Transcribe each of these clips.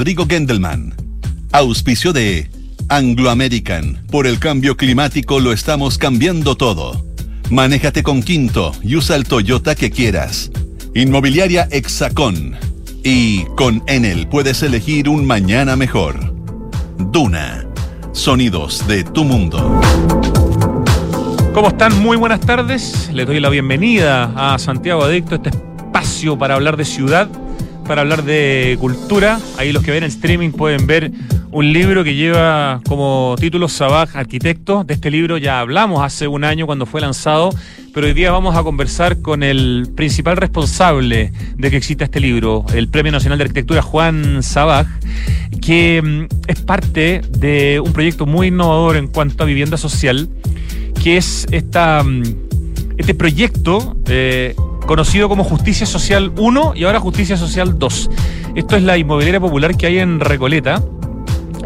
Rodrigo Gendelman. Auspicio de Anglo American. Por el cambio climático lo estamos cambiando todo. Manéjate con Quinto y usa el Toyota que quieras. Inmobiliaria Hexacón. Y con Enel puedes elegir un mañana mejor. Duna. Sonidos de tu mundo. ¿Cómo están? Muy buenas tardes. Les doy la bienvenida a Santiago Adicto, este espacio para hablar de ciudad, para hablar de cultura. Ahí los que ven el streaming pueden ver un libro que lleva como título Sabaj Arquitecto. De este libro ya hablamos hace un año cuando fue lanzado, pero hoy día vamos a conversar con el principal responsable de que exista este libro, el Premio Nacional de Arquitectura Juan Sabaj, que mm, es parte de un proyecto muy innovador en cuanto a vivienda social, que es esta, mm, este proyecto eh, conocido como Justicia Social 1 y ahora Justicia Social 2. Esto es la inmobiliaria popular que hay en Recoleta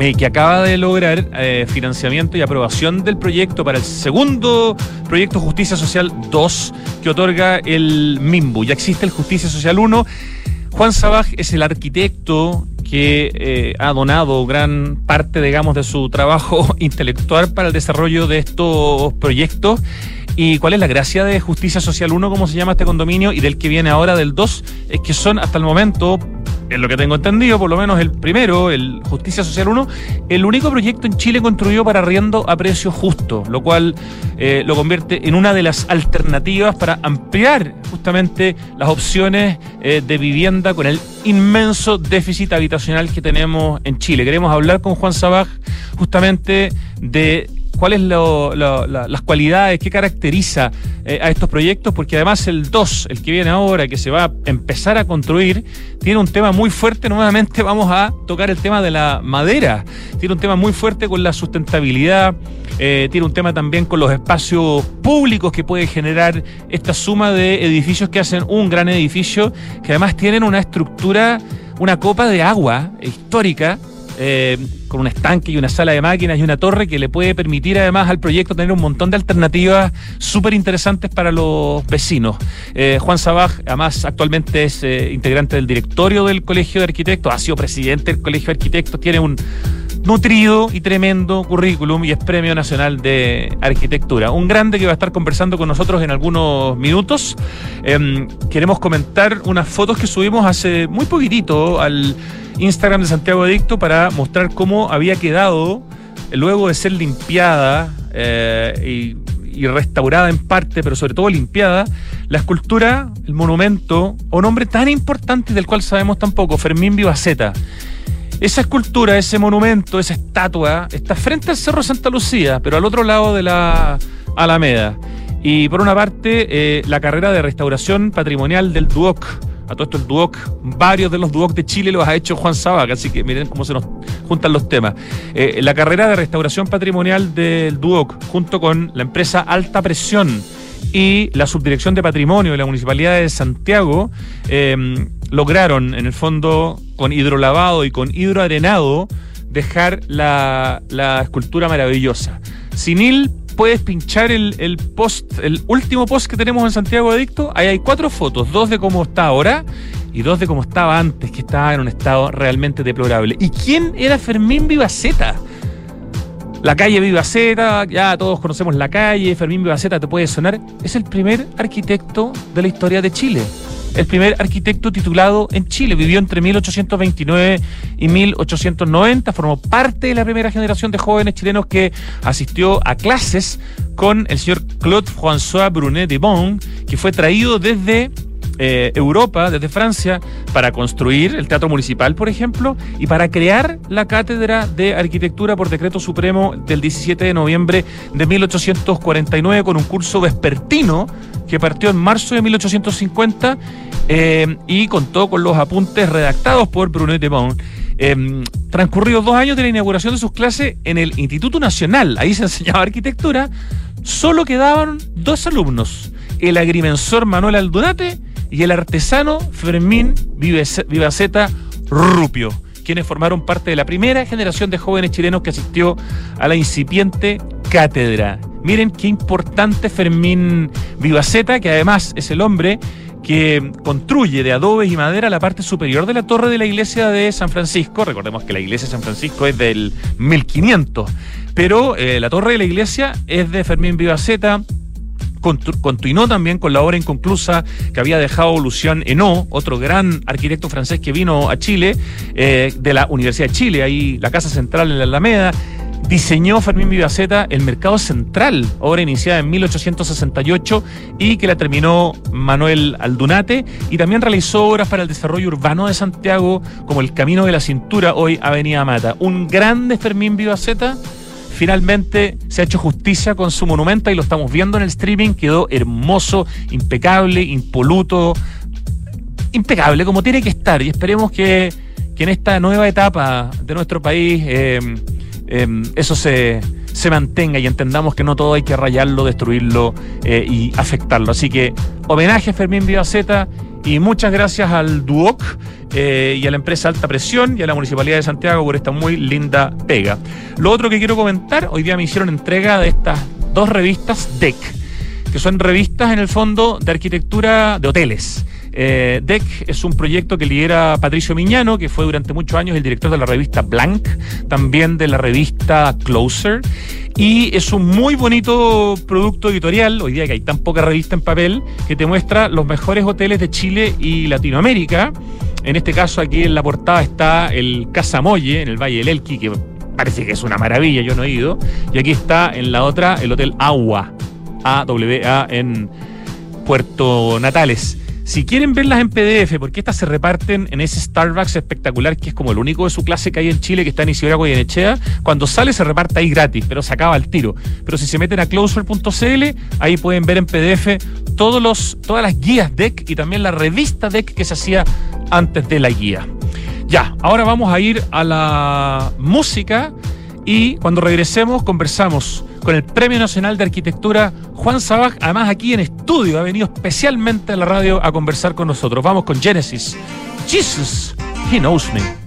eh, que acaba de lograr eh, financiamiento y aprobación del proyecto para el segundo proyecto Justicia Social 2 que otorga el MIMBU. Ya existe el Justicia Social 1. Juan Sabaj es el arquitecto que eh, ha donado gran parte, digamos, de su trabajo intelectual para el desarrollo de estos proyectos. ¿Y cuál es la gracia de Justicia Social 1, como se llama este condominio, y del que viene ahora del 2? Es que son hasta el momento es lo que tengo entendido, por lo menos el primero, el Justicia Social 1, el único proyecto en Chile construido para arriendo a precio justo, lo cual eh, lo convierte en una de las alternativas para ampliar justamente las opciones eh, de vivienda con el inmenso déficit habitacional que tenemos en Chile. Queremos hablar con Juan Sabaj justamente de cuáles son las cualidades, qué caracteriza eh, a estos proyectos, porque además el 2, el que viene ahora, que se va a empezar a construir, tiene un tema muy fuerte, nuevamente vamos a tocar el tema de la madera, tiene un tema muy fuerte con la sustentabilidad, eh, tiene un tema también con los espacios públicos que puede generar esta suma de edificios que hacen un gran edificio, que además tienen una estructura, una copa de agua histórica, eh, con un estanque y una sala de máquinas y una torre que le puede permitir además al proyecto tener un montón de alternativas súper interesantes para los vecinos. Eh, Juan Sabaj, además, actualmente es eh, integrante del directorio del Colegio de Arquitectos, ha sido presidente del Colegio de Arquitectos, tiene un nutrido y tremendo currículum y es Premio Nacional de Arquitectura. Un grande que va a estar conversando con nosotros en algunos minutos. Em, queremos comentar unas fotos que subimos hace muy poquitito al Instagram de Santiago Adicto para mostrar cómo había quedado, luego de ser limpiada eh, y, restaurada en parte, pero sobre todo limpiada, la escultura, el monumento, o nombre tan importante del cual sabemos tan poco, Fermín Vivaceta. Esa escultura, ese monumento, esa estatua, está frente al Cerro Santa Lucía, pero al otro lado de la Alameda. Y por una parte, eh, la carrera de restauración patrimonial del Duoc a todo esto el Duoc, varios de los Duoc de Chile los ha hecho Juan Sabac, así que miren cómo se nos juntan los temas. Eh, la carrera de restauración patrimonial del Duoc, junto con la empresa Alta Presión y la Subdirección de Patrimonio de la Municipalidad de Santiago, eh, lograron, en el fondo, con hidrolavado y con hidroarenado, dejar la, la escultura maravillosa. Sinil puedes pinchar el, post, el último post que tenemos en Santiago Adicto. Ahí hay cuatro fotos, dos de cómo está ahora y dos de cómo estaba antes, que estaba en un estado realmente deplorable. ¿Y quién era Fermín Vivaceta? La calle Vivaceta, ya todos conocemos la calle, Fermín Vivaceta te puede sonar, es el primer arquitecto de la historia de Chile el primer arquitecto titulado en Chile. Vivió entre 1829 y 1890. Formó parte de la primera generación de jóvenes chilenos que asistió a clases con el señor Claude François Brunet de Bon, que fue traído desde eh, Europa, desde Francia, para construir el Teatro Municipal, por ejemplo, y para crear la Cátedra de Arquitectura por Decreto Supremo del 17 de noviembre de 1849 con un curso vespertino que partió en marzo de 1850 eh, y contó con los apuntes redactados por Brunet de Bon. Eh, transcurridos dos años de la inauguración de sus clases en el Instituto Nacional, ahí se enseñaba arquitectura, solo quedaban dos alumnos, el agrimensor Manuel Aldunate y el artesano Fermín Vivaceta Rupio, quienes formaron parte de la primera generación de jóvenes chilenos que asistió a la incipiente cátedra. Miren qué importante Fermín Vivaceta, que además es el hombre que construye de adobes y madera la parte superior de la torre de la iglesia de San Francisco. Recordemos que la iglesia de San Francisco es del 1500, pero eh, la torre de la iglesia es de Fermín Vivaceta, continuó también con la obra inconclusa que había dejado Lucian Henot, otro gran arquitecto francés que vino a Chile, eh, de la Universidad de Chile, ahí la Casa Central en la Alameda. Diseñó Fermín Vivaceta el Mercado Central, obra iniciada en 1868 y que la terminó Manuel Aldunate, y también realizó obras para el desarrollo urbano de Santiago, como el Camino de la Cintura, hoy Avenida Mata. Un grande Fermín Vivaceta finalmente se ha hecho justicia con su monumento y lo estamos viendo en el streaming. Quedó hermoso, impecable, impoluto, impecable, como tiene que estar. Y esperemos que, en esta nueva etapa de nuestro país em, em, eso se, se, mantenga y entendamos que no todo hay que rayarlo, destruirlo eh, y afectarlo. Así que homenaje a Fermín Vivaceta y muchas gracias al DUOC eh, y a la empresa Alta Presión y a la Municipalidad de Santiago por esta muy linda pega. Lo otro que quiero comentar, hoy día me hicieron entrega de estas dos revistas DEC, que son revistas en el fondo de arquitectura de hoteles. Eh, DEC es un proyecto que lidera Patricio Miñano, que fue durante muchos años el director de la revista Blank, también de la revista Closer. Y es un muy bonito producto editorial, hoy día que hay tan poca revista en papel, que te muestra los mejores hoteles de Chile y Latinoamérica. En este caso, aquí en la portada está el Casa Molle, en el Valle del Elqui, que parece que es una maravilla, yo no he ido. Y aquí está en la otra el Hotel Agua, AWA en Puerto Natales. Si quieren verlas en PDF, porque estas se reparten en ese Starbucks espectacular que es como el único de su clase que hay en Chile, que está en Isidora Echea, cuando sale se reparte ahí gratis, pero se acaba el tiro. Pero si se meten a closer.cl, ahí pueden ver en PDF todos los, todas las guías DEC y también la revista DEC que se hacía antes de la guía. Ya, ahora vamos a ir a la música y cuando regresemos conversamos con el Premio Nacional de Arquitectura Juan Sabaj, además aquí en estudio, ha venido especialmente a la radio a conversar con nosotros. Vamos con Genesis. Jesus, He Knows Me.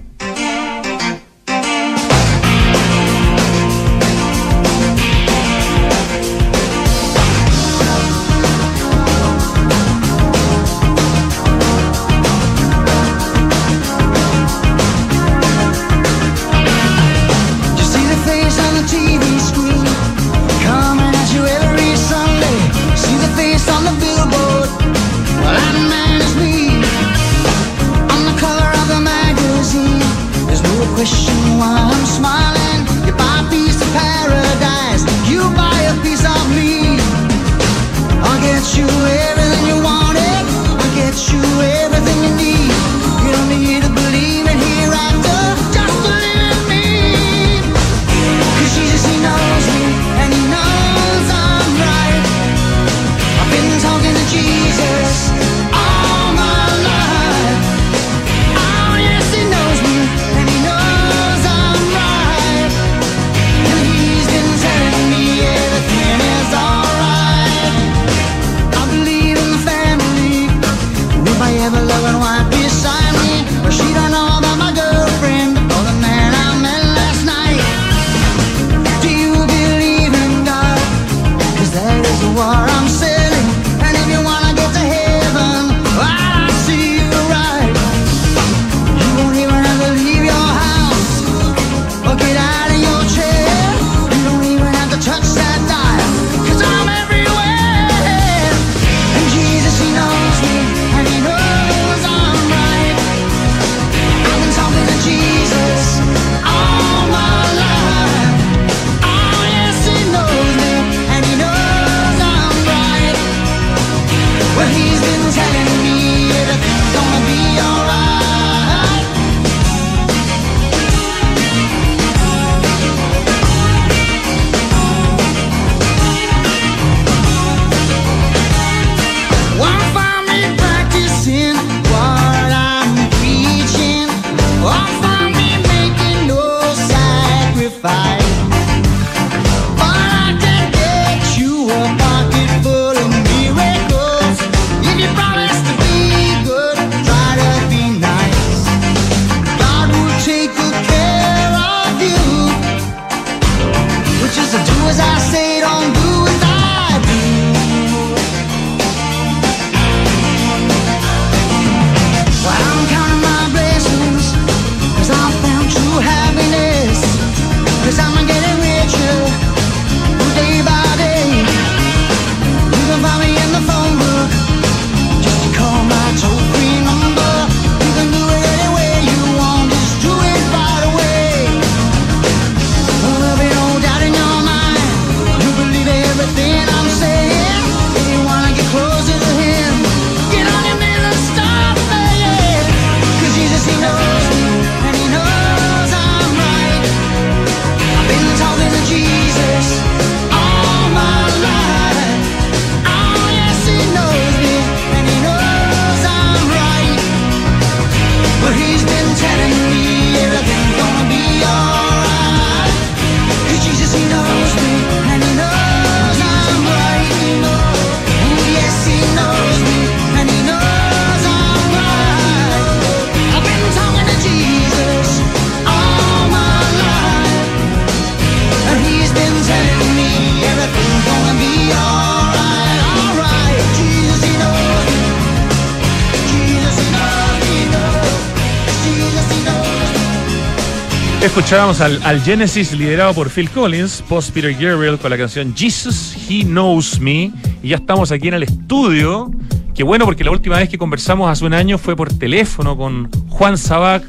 Escuchábamos al, al, Genesis liderado por Phil Collins, post Peter Gabriel con la canción Jesus, He Knows Me. Y ya estamos aquí en el estudio. Qué bueno, porque la última vez que conversamos hace un año fue por teléfono con Juan Sabac,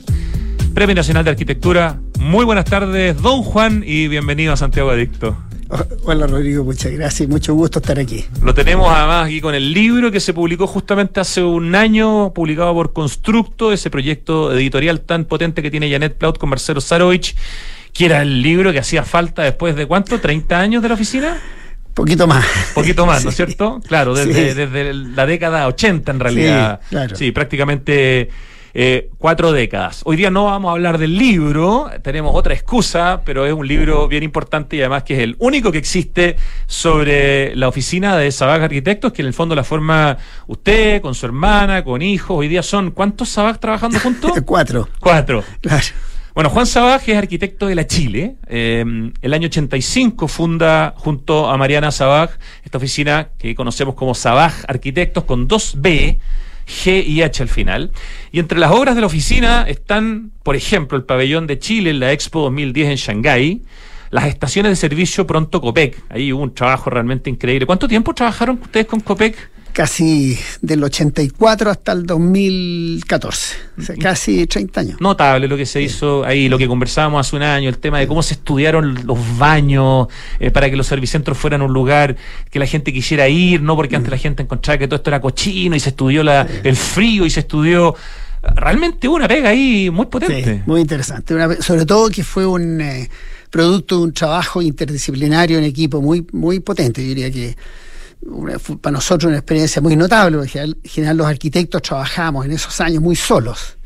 Premio Nacional de Arquitectura. Muy buenas tardes, don Juan, y bienvenido a Santiago Adicto. Hola Rodrigo, muchas gracias y mucho gusto estar aquí. Lo tenemos además aquí con el libro que se publicó justamente hace un año, publicado por Constructo, ese proyecto editorial tan potente que tiene Janet Plaut con Marcelo Sarovich, que era el libro que hacía falta después de cuánto, 30 años de la oficina. Poquito más. Poquito más, ¿no es cierto? Claro, desde, desde, la década 80 en realidad. Sí, claro. sí prácticamente eh, cuatro décadas. Hoy día no vamos a hablar del libro, tenemos otra excusa, pero es un libro bien importante y además que es el único que existe sobre la oficina de Sabag Arquitectos, que en el fondo la forma usted, con su hermana, con hijos. Hoy día son, ¿cuántos Sabag trabajando juntos? Cuatro. Cuatro. Claro. Bueno, Juan Sabaj es arquitecto de la Chile. Eh, el año 85 funda junto a Mariana Sabaj esta oficina que conocemos como Sabaj Arquitectos con dos B G y H al final. Y entre las obras de la oficina están, por ejemplo, el pabellón de Chile en la Expo 2010 en Shanghái, las estaciones de servicio Pronto Copec. Ahí hubo un trabajo realmente increíble. ¿Cuánto tiempo trabajaron ustedes con Copec? Casi del 84 hasta el 2014, o sea, casi 30 años. Notable lo que se hizo ahí, lo que conversábamos hace un año, el tema de cómo se estudiaron los baños eh, para que los servicentros fueran un lugar que la gente quisiera ir, no porque antes la gente encontraba que todo esto era cochino y se estudió la, el frío y se estudió realmente una pega ahí muy potente. muy interesante, sobre todo que fue un eh, producto de un trabajo interdisciplinario en equipo muy, muy potente, yo diría que para nosotros una experiencia muy notable, porque en general los arquitectos trabajamos en esos años muy solos.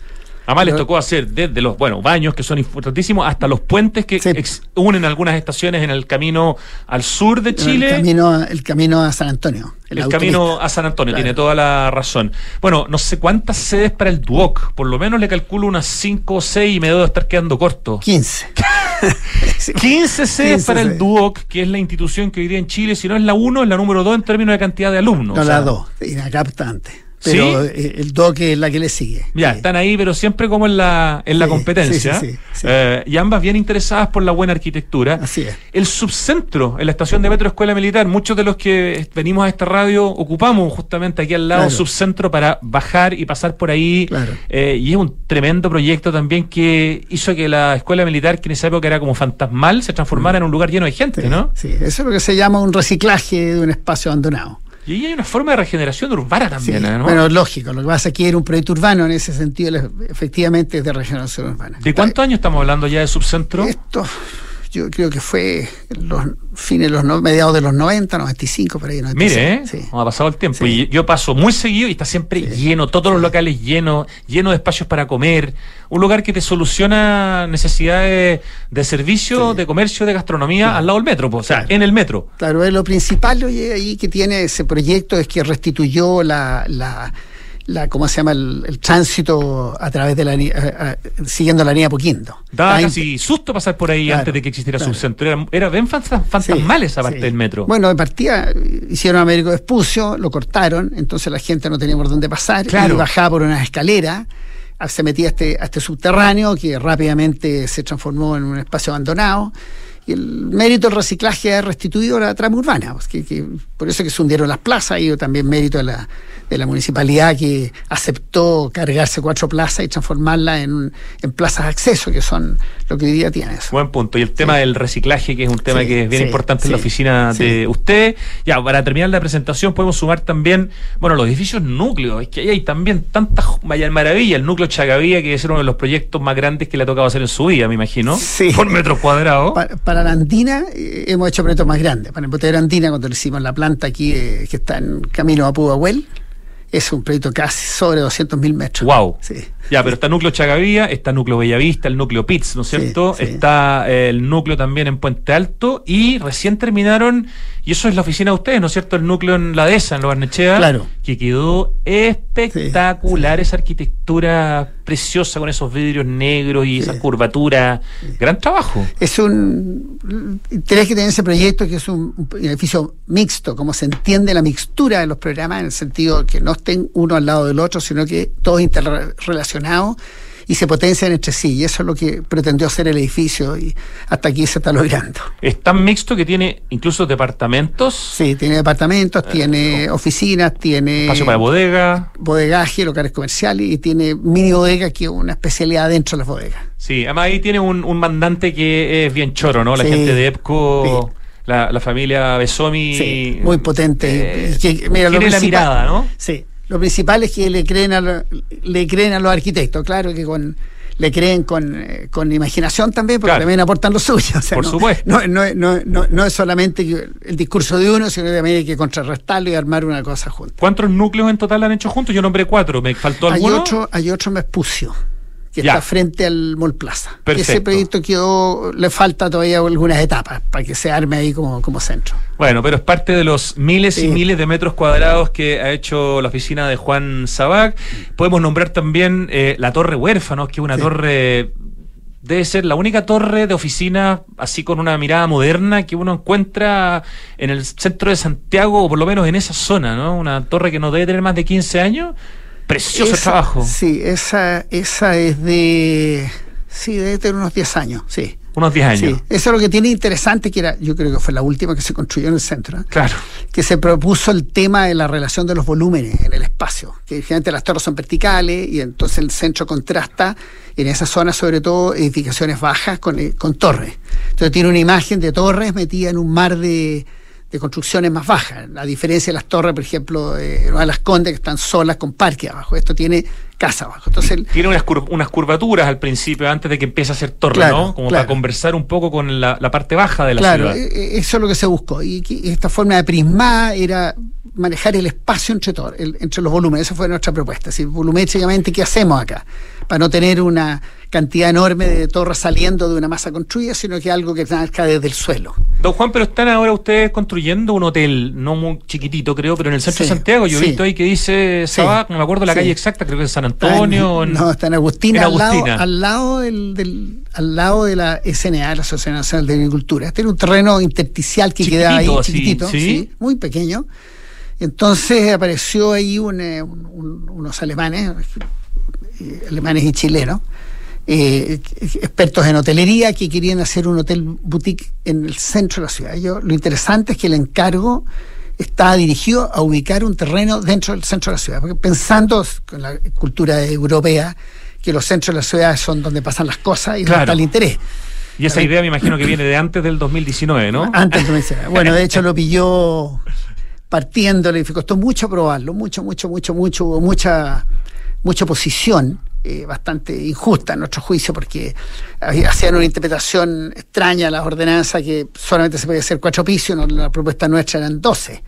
Además les tocó hacer desde los bueno baños que son importantísimos hasta los puentes que unen algunas estaciones en el camino al sur de Chile. El camino, el camino a San Antonio. El, camino a San Antonio, tiene toda la razón. Bueno, no sé cuántas sedes para el Duoc, por lo menos le calculo unas 5 o 6 y me debo estar quedando corto. 15. 15 sedes para el Duoc, que es la institución que hoy día en Chile, si no es la 1, es la número 2 en términos de cantidad de alumnos. No, la 2, inacaptante pero eh, el doque es la que le sigue. Ya, están ahí, pero siempre como en la, en la competencia. Eh, y ambas bien interesadas por la buena arquitectura. Así es. El subcentro, en la estación de metro Escuela Militar, muchos de los que venimos a esta radio ocupamos justamente aquí al lado subcentro para bajar y pasar por ahí. Eh, y es un tremendo proyecto también que hizo que la Escuela Militar, que en esa época era como fantasmal, se transformara en un lugar lleno de gente, ¿no? Sí, eso es lo que se llama un reciclaje de un espacio abandonado. Y ahí hay una forma de regeneración urbana también, ¿no? Bueno, lógico. Lo que pasa es que era un proyecto urbano en ese sentido, efectivamente es de regeneración urbana. ¿De cuántos años estamos hablando ya de subcentro? Esto, yo creo que fue los fines, los mediados de los 90, 95, por ahí. 96. Mire, ¿eh? Sí. ha pasado el tiempo. Y yo paso muy seguido y está siempre lleno, todos los locales llenos, lleno de espacios para comer. Un lugar que te soluciona necesidades de servicio, de comercio, de gastronomía al lado del metro, o sea, en el metro. Claro, lo principal ahí que tiene ese proyecto es que restituyó la, la la ¿cómo se llama? El, tránsito a través de la siguiendo la línea Poquindo. Daba casi susto pasar por ahí antes de que existiera su centro. Era, era bien fantasmal esa parte del metro. Bueno, de partida hicieron Américo Vespucio, lo cortaron, entonces la gente no tenía por dónde pasar y bajaba por una escalera se metía a este, a este subterráneo que rápidamente se transformó en un espacio abandonado y el mérito del reciclaje ha restituido la trama urbana, pues, que, por eso que se hundieron las plazas y también mérito de la, de la municipalidad que aceptó cargarse cuatro plazas y transformarlas en, en plazas de acceso, que son lo que hoy día tiene eso. Buen punto. Y el tema del reciclaje, que es un tema que es bien importante en la oficina de usted. Ya, para terminar la presentación podemos sumar también, bueno, los edificios núcleos. Es que ahí hay también tantas maravillas. El núcleo Chagavía, que es uno de los proyectos más grandes que le ha tocado hacer en su vida, me imagino. Por metros cuadrados. Para, la Andina eh, hemos hecho proyectos más grandes. Para el Botero Andina, cuando le hicimos la planta aquí, eh, que está en camino a Pudahuel, es un proyecto casi sobre 200 mil metros. ¡Wow! Sí. Ya, pero está núcleo Chagavía, está núcleo Bellavista, el núcleo Pitts, ¿no es cierto? Está eh, el núcleo también en Puente Alto y recién terminaron, y eso es la oficina de ustedes, ¿no es cierto? El núcleo en la dehesa, en Lo Barnechea, claro. que quedó espectacular, esa arquitectura preciosa con esos vidrios negros y esa curvatura. Gran trabajo. Es un. Tenés que tener ese proyecto que es un, edificio mixto, como se entiende la mixtura de los programas, en el sentido que no estén uno al lado del otro, sino que todos interrelacionados y se potencian entre sí. Y eso es lo que pretendió hacer el edificio y hasta aquí se está logrando. Es tan mixto que tiene incluso departamentos. Sí, tiene departamentos, tiene eh, oficinas, tiene... Espacio para bodega. Bodegaje, locales comerciales y tiene mini bodega que es una especialidad dentro de las bodegas. Sí, además ahí tiene un, mandante que es bien choro, ¿no? La gente de EPCO... La, familia Besomi. Sí, muy potente. Eh, tiene la mirada, ¿no? Sí. Lo principal es que le creen a, le creen a los arquitectos, claro que con le creen con, eh, con imaginación también, porque también aportan lo suyo. Por supuesto. No, no, no, no, es solamente el discurso de uno, sino que también hay que contrarrestarlo y armar una cosa junta. ¿Cuántos núcleos en total han hecho juntos? Yo nombré cuatro, ¿me faltó alguno? Hay otro, hay otro me expuso que está frente al Mall Plaza. Ese proyecto quedó, le falta todavía algunas etapas para que se arme ahí como, como centro. Bueno, pero es parte de los miles y miles de metros cuadrados que ha hecho la oficina de Juan Sabac. Podemos nombrar también eh, la Torre Huérfanos, que es una torre debe ser la única torre de oficina así con una mirada moderna que uno encuentra en el centro de Santiago o por lo menos en esa zona, ¿no? Una torre que no debe tener más de 15 años Precioso trabajo. Sí, esa, esa es de. Sí, debe tener unos 10 años, sí. Unos 10 años. Sí, eso es lo que tiene interesante, que era, yo creo que fue la última que se construyó en el centro. ¿eh? Claro. Que se propuso el tema de la relación de los volúmenes en el espacio. Que generalmente las torres son verticales y entonces el centro contrasta en esa zona, sobre todo, edificaciones bajas con, eh, con torres. Entonces tiene una imagen de torres metida en un mar de de construcciones más bajas. La diferencia de las torres, por ejemplo, de las Condes, que están solas con parque abajo. Esto tiene casa abajo. Entonces, tiene unas, unas curvaturas al principio, antes de que empiece a ser torre, ¿no? Como para conversar un poco con la, parte baja de la ciudad. Claro, e, e, eso es lo que se buscó. Y, esta forma de prismar era manejar el espacio entre, entre los volúmenes. Esa fue nuestra propuesta. Es volumétricamente, ¿qué hacemos acá? Para no tener una cantidad enorme de torres saliendo de una masa construida, sino que algo que nazca desde el suelo. Don Juan, pero están ahora ustedes construyendo un hotel, no muy chiquitito creo, pero en el centro de Santiago. Yo he visto ahí que dice Sabac, no me acuerdo la calle exacta, creo que es San Antonio. no, está en Agustina, Al, lado, al lado, del, al lado de la SNA, la Asociación Nacional de Agricultura. Este era un terreno intersticial que queda ahí, chiquitito, ¿sí? muy pequeño. Entonces apareció ahí eh, unos alemanes, alemanes y chilenos, eh, expertos en hotelería que querían hacer un hotel boutique en el centro de la ciudad. Yo, lo interesante es que el encargo está dirigido a ubicar un terreno dentro del centro de la ciudad, porque pensando con la cultura europea que los centros de la ciudad son donde pasan las cosas y donde está el interés. Y esa idea me imagino que viene de antes del 2019, ¿no? Antes del 2019. Bueno, de hecho lo pilló partiéndole y costó mucho probarlo, mucho, mucho, mucho, mucho, hubo mucha, mucha oposición eh, bastante injusta en nuestro juicio porque hacían una interpretación extraña a las ordenanzas que solamente se podía hacer cuatro pisos, no, la propuesta nuestra eran doce.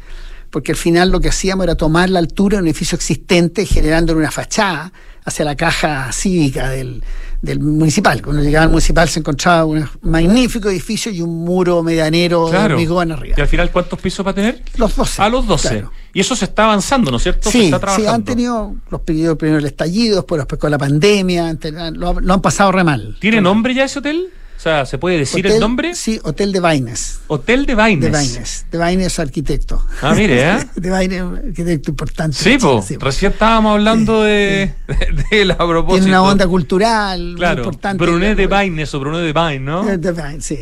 Porque al final lo que hacíamos era tomar la altura de un edificio existente generando una fachada hacia la caja cívica del, del municipal. Cuando llegaba al municipal se encontraba un magnífico edificio y un muro medianero de hormigón arriba. ¿Y al final cuántos pisos va a tener? Los 12. A los 12. Y eso se está avanzando, ¿no es cierto? Sí, sí han tenido los periodos primero el estallido, después con la pandemia, lo, lo han pasado re mal. ¿Tiene nombre ya ese hotel? O sea, ¿se puede decir el nombre? Sí, Hotel de Vaines. Hotel de Vaines. De Vaines. De Vaines arquitecto. Ah, mire, ¿eh? de Vaines, arquitecto importante. Sí, pues. Recién estábamos hablando de, de, la propósito. Tiene una onda cultural claro, muy importante. Brunet de Vaines o Brunet de Vaines, ¿no? De sí.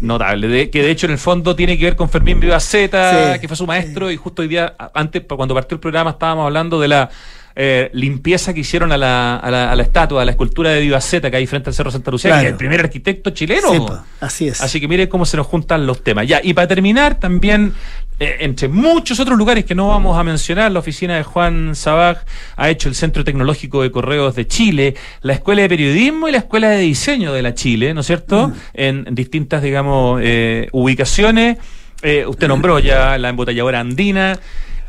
Notable, de, que de hecho en el fondo tiene que ver con Fermín Vivaceta, que fue su maestro, y justo hoy día, antes, cuando partió el programa, estábamos hablando de la eh, limpieza que hicieron a la, a, la, a la estatua, a la escultura de Vivaceta que hay frente al Cerro Santa Lucía, que es el primer arquitecto chileno. así es. Así que mire cómo se nos juntan los temas. Ya, y para terminar, también, eh, entre muchos otros lugares que no vamos a mencionar, la oficina de Juan Sabag ha hecho el Centro Tecnológico de Correos de Chile, la Escuela de Periodismo y la Escuela de Diseño de la Chile, ¿no es cierto? Mm. En, distintas, digamos, eh, ubicaciones. usted nombró ya la embotelladora andina.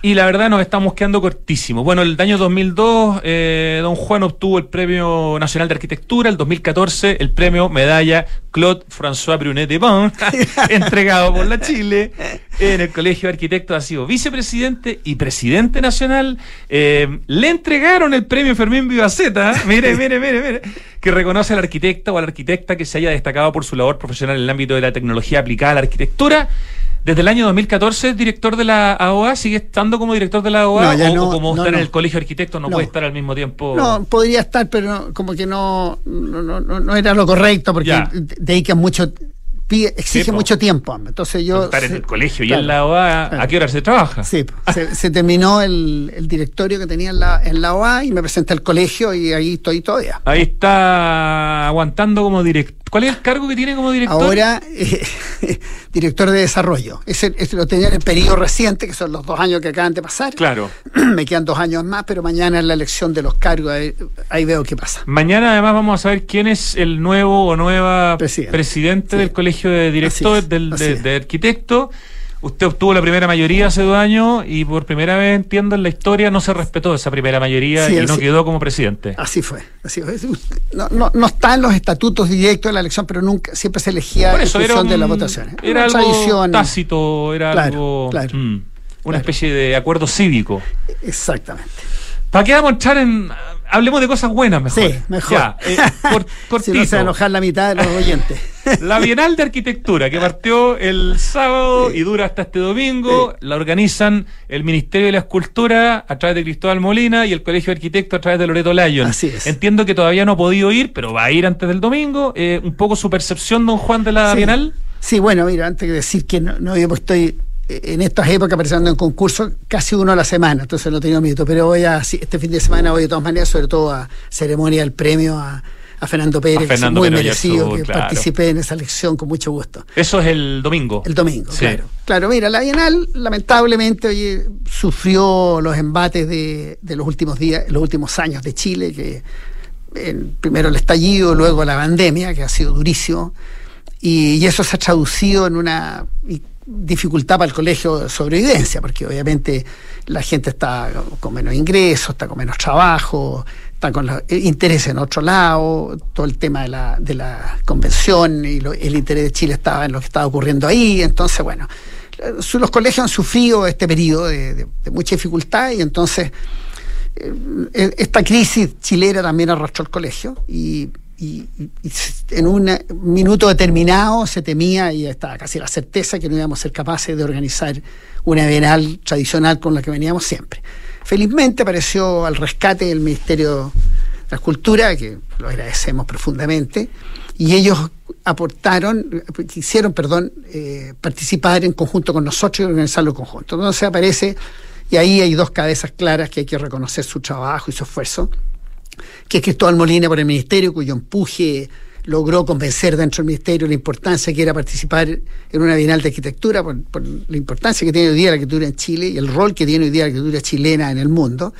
Y la verdad nos estamos quedando cortísimos. Bueno, el año 2002, eh, don Juan obtuvo el Premio Nacional de Arquitectura, el 2014 el Premio Medalla Claude François Brunet de Bon, entregado por la Chile en el Colegio de Arquitectos. Ha sido vicepresidente y presidente nacional. Eh, le entregaron el Premio Fermín Vivaceta, mire, mire, mire, mire, que reconoce al arquitecto o a la arquitecta que se haya destacado por su labor profesional en el ámbito de la tecnología aplicada a la arquitectura Desde el año 2014 director de la AOA, ¿sigue estando como director de la AOA? o, como está en el colegio de arquitectos no, puede estar al mismo tiempo? No, podría estar, pero como que no, no, no, era lo correcto, porque dedican mucho exige mucho tiempo. Entonces yo. Estar en el colegio y en la OA, ¿a qué hora se trabaja? Sí, se, terminó el, directorio que tenía en la, en la OA y me presenté al colegio y ahí estoy todavía. Ahí está aguantando como director. ¿Cuál es el cargo que tiene como director? Ahora, eh, director de desarrollo. Ese, lo tenía en el periodo reciente, que son los dos años que acaban de pasar. Claro. Me quedan dos años más, pero mañana es la elección de los cargos. Ahí, veo qué pasa. Mañana, además, vamos a saber quién es el nuevo o nueva presidente, del Colegio de Directores del, de Arquitectos. Usted obtuvo la primera mayoría hace dos años y por primera vez, entiendo, en la historia no se respetó esa primera mayoría y no quedó como presidente. Así fue. Así fue. No, no, no, está en los estatutos directos de la elección, pero nunca siempre se elegía en función de la votación. ¿eh? Era algo tácito, era algo... Mm, una especie de acuerdo cívico. Exactamente. ¿Para qué vamos a entrar en hablemos de cosas buenas mejor. Sí, mejor. Ya, eh, por, si no se enojar la mitad de los oyentes. La Bienal de Arquitectura, que partió el sábado y dura hasta este domingo, la organizan el Ministerio de la Escultura a través de Cristóbal Molina y el Colegio de Arquitectos a través de Loreto Lyon. Así es. Entiendo que todavía no ha podido ir, pero va a ir antes del domingo. Eh, un poco su percepción, don Juan, de la Bienal. Sí, bueno, mira, antes de decir que no, no estoy en estas épocas participando en concursos casi uno a la semana, entonces no tenido miedo, pero voy a, este fin de semana voy de todas maneras, sobre todo a ceremonia del premio a, Fernando Pérez, muy merecido que participé en esa elección con mucho gusto. Eso es el domingo. El domingo, claro. Claro, mira, la Bienal lamentablemente oye, sufrió los embates de, de los últimos días, los últimos años de Chile, que primero el estallido, luego la pandemia, que ha sido durísimo, y, y eso se ha traducido en una dificultad para el colegio de sobrevivencia, porque obviamente la gente está con menos ingresos, está con menos trabajo, está con los intereses en otro lado, todo el tema de la, de la convención y el interés de Chile estaba en lo que estaba ocurriendo ahí, entonces bueno, los colegios han sufrido este periodo de, mucha dificultad y entonces eh, esta crisis chilena también arrastró el colegio y y, en un minuto determinado se temía y estaba casi la certeza que no íbamos a ser capaces de organizar una bienal tradicional con la que veníamos siempre. Felizmente apareció al rescate el Ministerio de la Cultura, que lo agradecemos profundamente, y ellos aportaron, quisieron, perdón, eh, participar en conjunto con nosotros y organizarlo en conjunto. Entonces aparece, y ahí hay dos cabezas claras que hay que reconocer su trabajo y su esfuerzo que es Cristóbal Molina por el Ministerio, cuyo empuje logró convencer dentro del Ministerio la importancia que era participar en una Bienal de Arquitectura, por, la importancia que tiene hoy día la arquitectura en Chile y el rol que tiene hoy día la arquitectura chilena en el mundo,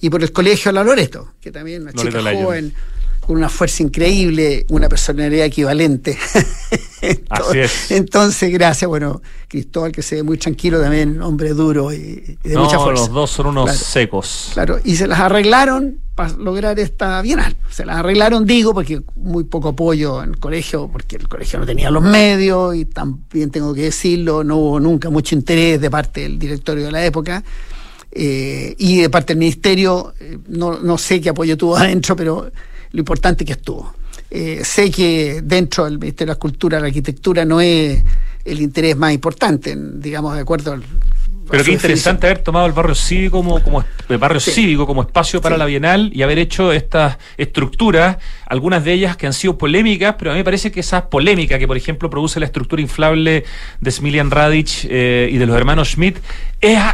y por el Colegio La Loreto, que también una chica joven con una fuerza increíble, una personalidad equivalente. entonces, Así es. entonces, gracias, bueno, Cristóbal, que se ve muy tranquilo también, hombre duro y, de mucha fuerza. Los dos son unos secos. Claro, y se las arreglaron para lograr esta bienal. Se las arreglaron, digo, porque muy poco apoyo en el colegio, porque el colegio no tenía los medios y también tengo que decirlo, no hubo nunca mucho interés de parte del directorio de la época. Eh, y de parte del ministerio, eh, no, no sé qué apoyo tuvo adentro, pero lo importante que estuvo. Eh, sé que dentro del Ministerio de la Cultura, la arquitectura no es el interés más importante, digamos, de acuerdo al pero qué interesante haber tomado el barrio cívico como, como el barrio cívico como espacio para la Bienal y haber hecho estas estructuras, algunas de ellas que han sido polémicas, pero a mí me parece que esa polémica que, por ejemplo, produce la estructura inflable de Smilian Radic eh, y de los hermanos Schmidt,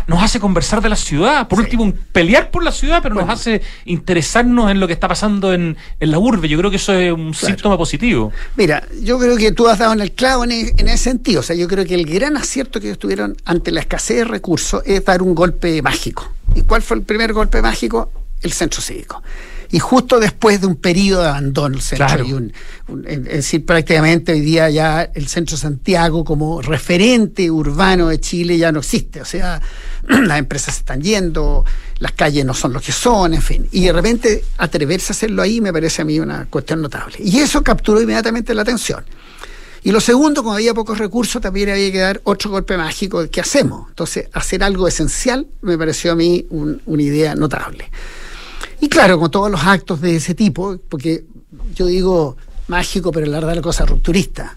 nos hace conversar de la ciudad. Por último, pelear por la ciudad, pero nos hace interesarnos en lo que está pasando en, la urbe. Yo creo que eso es un síntoma positivo. Mira, yo creo que tú has dado en el clavo en, e, en, ese sentido. O sea, yo creo que el gran acierto que ellos tuvieron ante la escasez de recursos es dar un golpe mágico. ¿Y cuál fue el primer golpe mágico? El centro cívico y justo después de un periodo de abandono el centro. es decir, prácticamente hoy día ya el centro Santiago como referente urbano de Chile ya no existe. O sea, las empresas se están yendo, las calles no son lo que son, en fin. Y de repente atreverse a hacerlo ahí me parece a mí una cuestión notable. Y eso capturó inmediatamente la atención. Y lo segundo, como había pocos recursos, también había que dar otro golpe mágico. ¿Qué hacemos? Entonces, hacer algo esencial me pareció a mí una idea notable. Y claro, con todos los actos de ese tipo, porque yo digo mágico, pero la verdad la cosa rupturista.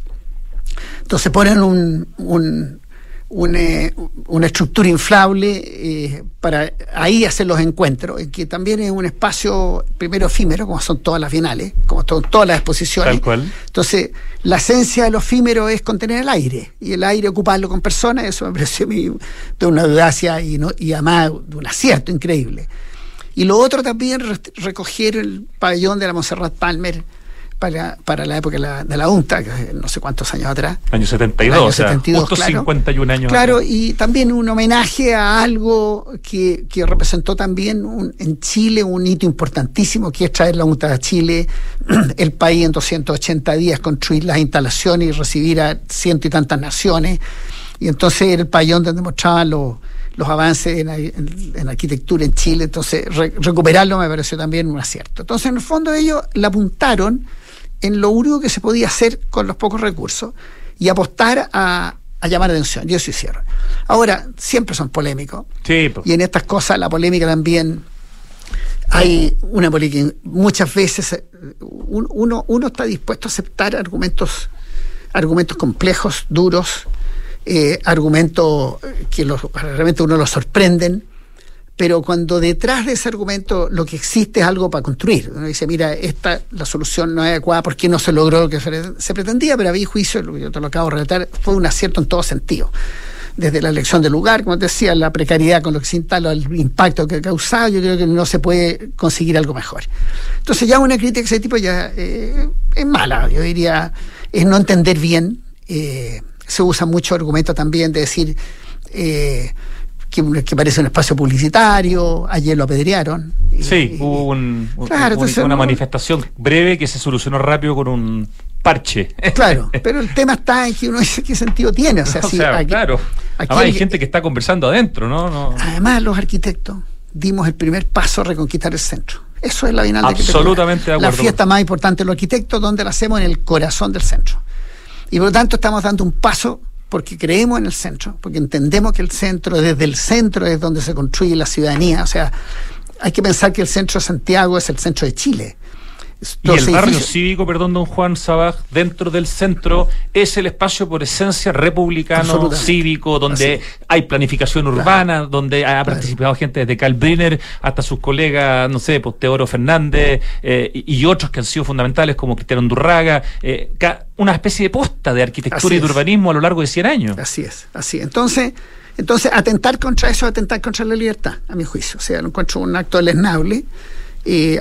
Entonces ponen un, una, estructura inflable eh, para ahí hacer los encuentros, que también es un espacio primero efímero, como son todas las bienales, como son todas las exposiciones. Entonces, la esencia de lo efímero es contener el aire, y el aire ocuparlo con personas, eso me pareció de una audacia y, no, y además de un acierto increíble. Y lo otro también, recoger el pabellón de la Montserrat Palmer, para, para la época de la, de la UNTA, que no sé cuántos años atrás. Año 72, año 72 justo 51 años. Claro, y también un homenaje a algo que, que representó también un, en Chile un hito importantísimo, que es traer la UNTA a Chile, el país en 280 días, construir las instalaciones y recibir a ciento y tantas naciones. Y entonces el payón donde mostraban los los avances en, arquitectura en Chile, entonces recuperarlo me pareció también un acierto. Entonces, en el fondo ellos la apuntaron en lo único que se podía hacer con los pocos recursos y apostar a, llamar atención. Y eso hicieron. Ahora, siempre son polémicos. Y en estas cosas la polémica también hay una polémica. Muchas veces eh, uno, uno está dispuesto a aceptar argumentos, argumentos complejos, duros, eh, argumentos que los, realmente uno los sorprenden pero cuando detrás de ese argumento lo que existe es algo para construir. Uno dice, mira, esta la solución no es adecuada porque no se logró lo que se pretendía, pero había juicio, yo te lo acabo de relatar, fue un acierto en todo sentido. Desde la elección del lugar, como te decía, la precariedad con lo que se instala, el impacto que ha causado, yo creo que no se puede conseguir algo mejor. Entonces ya una crítica de ese tipo ya eh, es mala, yo diría, es no entender bien. Eh, se usa mucho argumento también de decir... Eh, que, parece un espacio publicitario, ayer lo apedrearon. Sí, hubo una manifestación breve que se solucionó rápido con un parche. Claro, pero el tema está en que uno dice qué sentido tiene. O sea, claro. además hay gente que está conversando adentro, ¿no? Además, los arquitectos dimos el primer paso a reconquistar el centro. Eso es la Bienal Absolutamente de acuerdo. La fiesta más importante de los arquitectos, donde la hacemos en el corazón del centro. Y por lo tanto estamos dando un paso porque creemos en el centro, porque entendemos que el centro, desde el centro es donde se construye la ciudadanía. O sea, hay que pensar que el centro de Santiago es el centro de Chile. Y el barrio cívico, perdón, don Juan Sabaj, dentro del centro, es el espacio por esencia republicano, cívico, donde hay planificación urbana, donde ha participado gente desde Carl Briner hasta sus colegas, no sé, pues, Teodoro Fernández eh, y, otros que han sido fundamentales como Cristiano Undurraga, eh, una especie de posta de arquitectura y de urbanismo a lo largo de 100 años. Así es, así es. Entonces, entonces, atentar contra eso atentar contra la libertad, a mi juicio. O sea, lo encuentro un acto lesnable eh,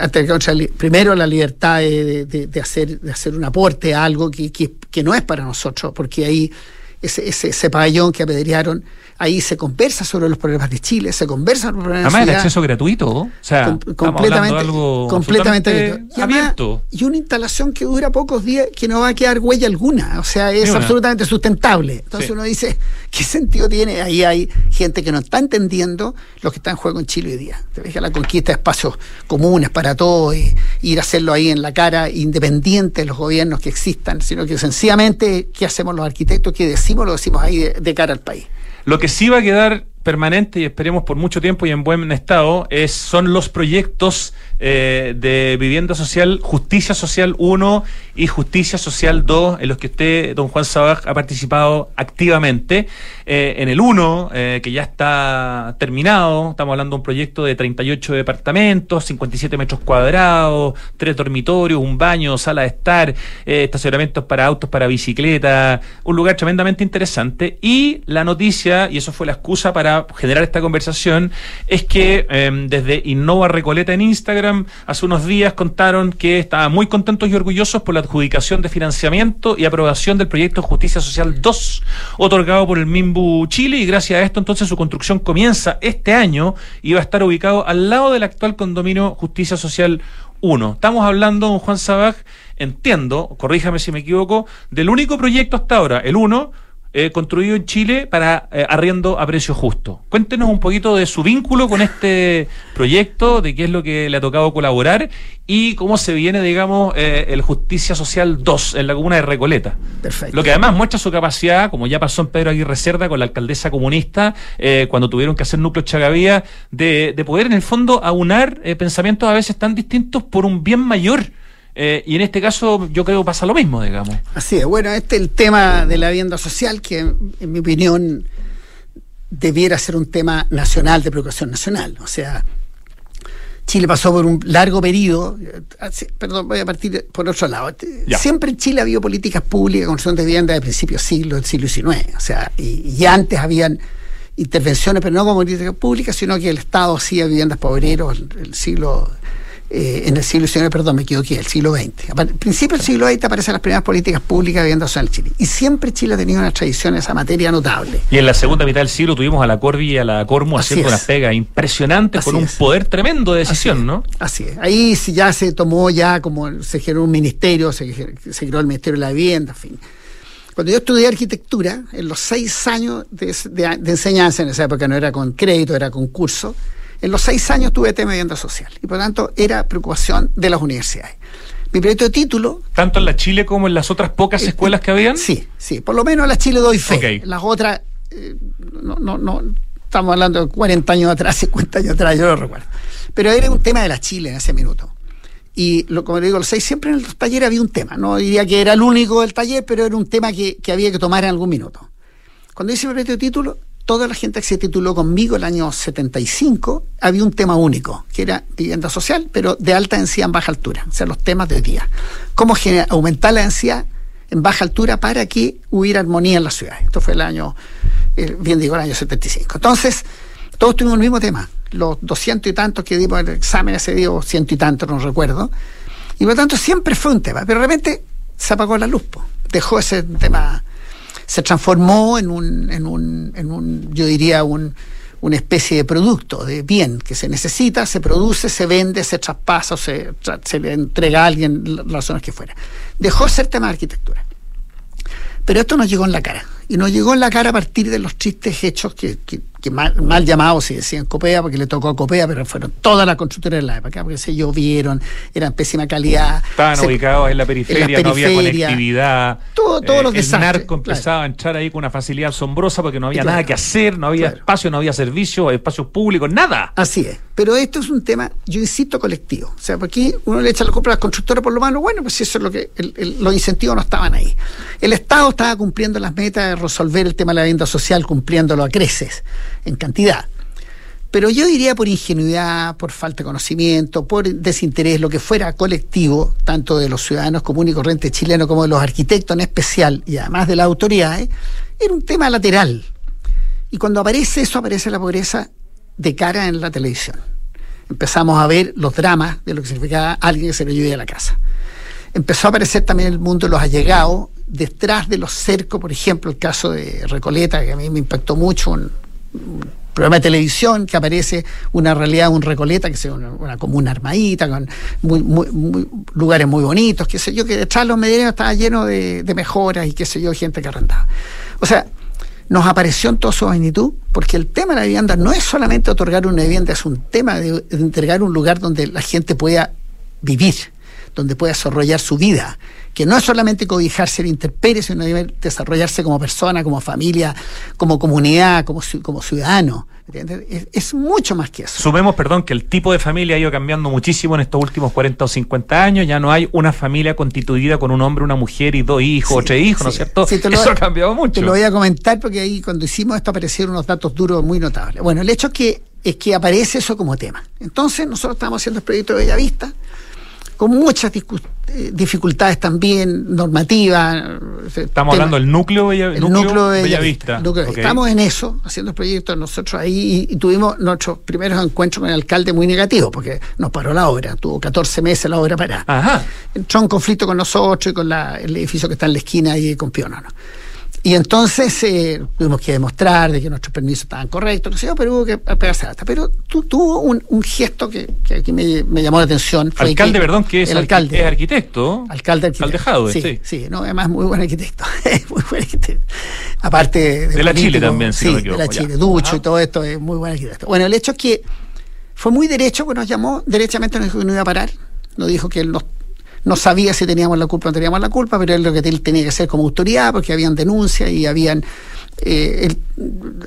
primero la libertad de, hacer, de hacer un aporte a algo que, que, no es para nosotros, porque ahí ese, ese, ese pabellón que apedrearon ahí se conversa sobre los problemas de Chile, se conversa sobre los problemas Además, el acceso gratuito, o sea, completamente, algo completamente abierto. Y, una instalación que dura pocos días, que no va a quedar huella alguna, o sea, es absolutamente sustentable. Entonces uno dice, ¿qué sentido tiene? Ahí hay gente que no está entendiendo lo que está en juego en Chile hoy día. Te ves que la conquista de espacios comunes para todos, y ir a hacerlo ahí en la cara, independiente de los gobiernos que existan, sino que sencillamente, ¿qué hacemos los arquitectos? ¿Qué decimos? Lo decimos ahí de cara al país. Lo que sí va a quedar permanente y esperemos por mucho tiempo y en buen estado es, son los proyectos eh, de vivienda social, justicia social 1 y justicia social 2, en los que usted, don Juan Sabaj, ha participado activamente. Eh, en el 1, eh, que ya está terminado, estamos hablando de un proyecto de 38 departamentos, 57 metros cuadrados, tres dormitorios, un baño, sala de estar, estacionamientos para autos, para bicicleta, un lugar tremendamente interesante. Y la noticia, y eso fue la excusa para generar esta conversación es que em, desde Innova Recoleta en Instagram hace unos días contaron que estaban muy contentos y orgullosos por la adjudicación de financiamiento y aprobación del proyecto Justicia Social 2 otorgado por el Mimbu Chile y gracias a esto entonces su construcción comienza este año y va a estar ubicado al lado del actual condominio Justicia Social 1. Estamos hablando, don Juan Sabaj, entiendo, corríjame si me equivoco, del único proyecto hasta ahora, el 1, eh, construido en Chile para eh, arriendo a precio justo. Cuéntenos un poquito de su vínculo con este proyecto, de qué es lo que le ha tocado colaborar y cómo se viene, digamos, eh, el Justicia Social 2 en la comuna de Recoleta. Perfecto. Lo que además muestra su capacidad, como ya pasó en Pedro Aguirre Cerda con la alcaldesa comunista, cuando tuvieron que hacer núcleos Chagavía, de, de poder en el fondo aunar pensamientos a veces tan distintos por un bien mayor. Eh, y en este caso yo creo que pasa lo mismo, digamos. Así es, bueno, este es el tema de la vivienda social, que en mi opinión debiera ser un tema nacional, de preocupación nacional. O sea, Chile pasó por un largo periodo, perdón, voy a partir por otro lado. Siempre en Chile ha habido políticas públicas con construcción de vivienda de principios siglo, del siglo XIX. O sea, y, antes habían intervenciones, pero no como políticas públicas, sino que el Estado hacía viviendas para obreros, el siglo eh, en el siglo XIX, perdón, me equivoqué, el siglo XX. Al principio del siglo XX aparecen las primeras políticas públicas de vivienda social en Chile. Y siempre Chile ha tenido una tradición en esa materia notable. Y en la segunda mitad del siglo tuvimos a la Corvi y a la Cormu haciendo una pega impresionante con un poder tremendo de decisión, ¿no? Así es. Ahí ya se tomó ya como se generó un ministerio, se, creó el Ministerio de la Vivienda, en fin. Cuando yo estudié arquitectura, en los seis años de, de enseñanza, en esa época no era con crédito, era con curso, en los seis años tuve tema de vivienda social y por lo tanto era preocupación de las universidades. Mi proyecto de título. ¿Tanto en la Chile como en las otras pocas este, escuelas que habían? Sí, sí. Por lo menos en la Chile doy fe. Las otras, eh, no, no, no. Estamos hablando de 40 años atrás, 50 años atrás, yo lo recuerdo. Pero era un tema de la Chile en ese minuto. Y lo, como le digo, los seis, siempre en el taller había un tema. No diría que era el único del taller, pero era un tema que, que había que tomar en algún minuto. Cuando hice mi proyecto de título, toda la gente que se tituló conmigo el año 75, había un tema único, que era vivienda social, pero de alta densidad en baja altura, o sea, los temas de día. Cómo aumentar la densidad en baja altura para que hubiera armonía en la ciudad. Esto fue el año, eh, bien digo, el año 75. Entonces, todos tuvimos el mismo tema. Los doscientos y tantos que dimos el examen ese día, o ciento y tantos, no recuerdo. Y por lo tanto siempre fue un tema, pero de repente se apagó la luz, dejó ese tema se transformó en un, en un, en un yo diría, un, una especie de producto, de bien que se necesita, se produce, se vende, se traspasa, se, se le entrega a alguien, las razones que fuera. Dejó de ser tema de arquitectura. Pero esto nos llegó en la cara. Y nos llegó en la cara a partir de los tristes hechos que, mal, llamados se decían Copea, porque le tocó a Copea, pero fueron todas las constructoras de la época, porque se llovieron, eran pésima calidad. Estaban ubicados en la, periferia, no había conectividad. Todo, todos los desastres. El narco empezaba a entrar ahí con una facilidad asombrosa porque no había nada que hacer, no había espacio, no había servicios, espacios públicos, nada. Así es. Pero esto es un tema, yo insisto, colectivo. O sea, porque uno le echa la culpa a las constructoras por lo malo, bueno, pues eso es lo que, los incentivos no estaban ahí. El Estado estaba cumpliendo las metas resolver el tema de la vivienda social cumpliéndolo a creces, en cantidad. Pero yo diría por ingenuidad, por falta de conocimiento, por desinterés, lo que fuera colectivo, tanto de los ciudadanos comunes y corrientes chilenos como de los arquitectos en especial, y además de las autoridades, era un tema lateral. Y cuando aparece eso, aparece la pobreza de cara en la televisión. Empezamos a ver los dramas de lo que significaba alguien que se le ayude a la casa. Empezó a aparecer también el mundo de los allegados, detrás de los cercos, por ejemplo, el caso de Recoleta, que a mí me impactó mucho, un, programa de televisión que aparece una realidad, un Recoleta, que es una, comuna armadita, con muy, lugares muy bonitos, qué sé yo, que detrás de los medellines estaba lleno de, mejoras y qué sé yo, gente que arrendaba. O sea, nos apareció en toda su magnitud, porque el tema de la vivienda no es solamente otorgar una vivienda, es un tema de entregar un lugar donde la gente pueda vivir donde pueda desarrollar su vida, que no es solamente cobijarse en interperie, sino desarrollarse como persona, como familia, como comunidad, como, como ciudadano. Es, mucho más que eso. Sumemos, perdón, que el tipo de familia ha ido cambiando muchísimo en estos últimos 40 o 50 años. Ya no hay una familia constituida con un hombre, una mujer y dos hijos o tres hijos, ¿no es cierto? eso ha cambiado mucho. Te lo voy a comentar porque ahí cuando hicimos esto aparecieron unos datos duros muy notables. Bueno, el hecho es que, es que aparece eso como tema. Entonces, nosotros estamos haciendo el proyecto de Bellavista con muchas eh, dificultades también normativas. Estamos hablando del núcleo, el núcleo, de Bellavista. Estamos en eso, haciendo proyectos nosotros ahí y, tuvimos nuestros primeros encuentros con el alcalde muy negativos porque nos paró la obra, tuvo 14 meses la obra parada. Entró en conflicto con nosotros y con el edificio que está en la esquina ahí con Pionono. Y entonces eh, tuvimos que demostrar de que nuestros permisos estaban correctos, no sé, pero hubo que pegarse hasta. Pero tú, tuvo un, gesto que, que aquí me, llamó la atención. alcalde, perdón, que es, el alcalde, es arquitecto. Alcalde arquitecto. sí, sí, sí. no, además muy buen arquitecto. muy buen arquitecto. Aparte de, de la Chile también, sí, de la Chile, Ducho y todo esto, es muy buen arquitecto. Bueno, el hecho es que fue muy derecho, que nos llamó, derechamente nos dijo que no iba a parar. Nos dijo que él nos no sabía si teníamos la culpa o no teníamos la culpa, pero él lo que tenía que hacer como autoridad, porque habían denuncias y habían, eh,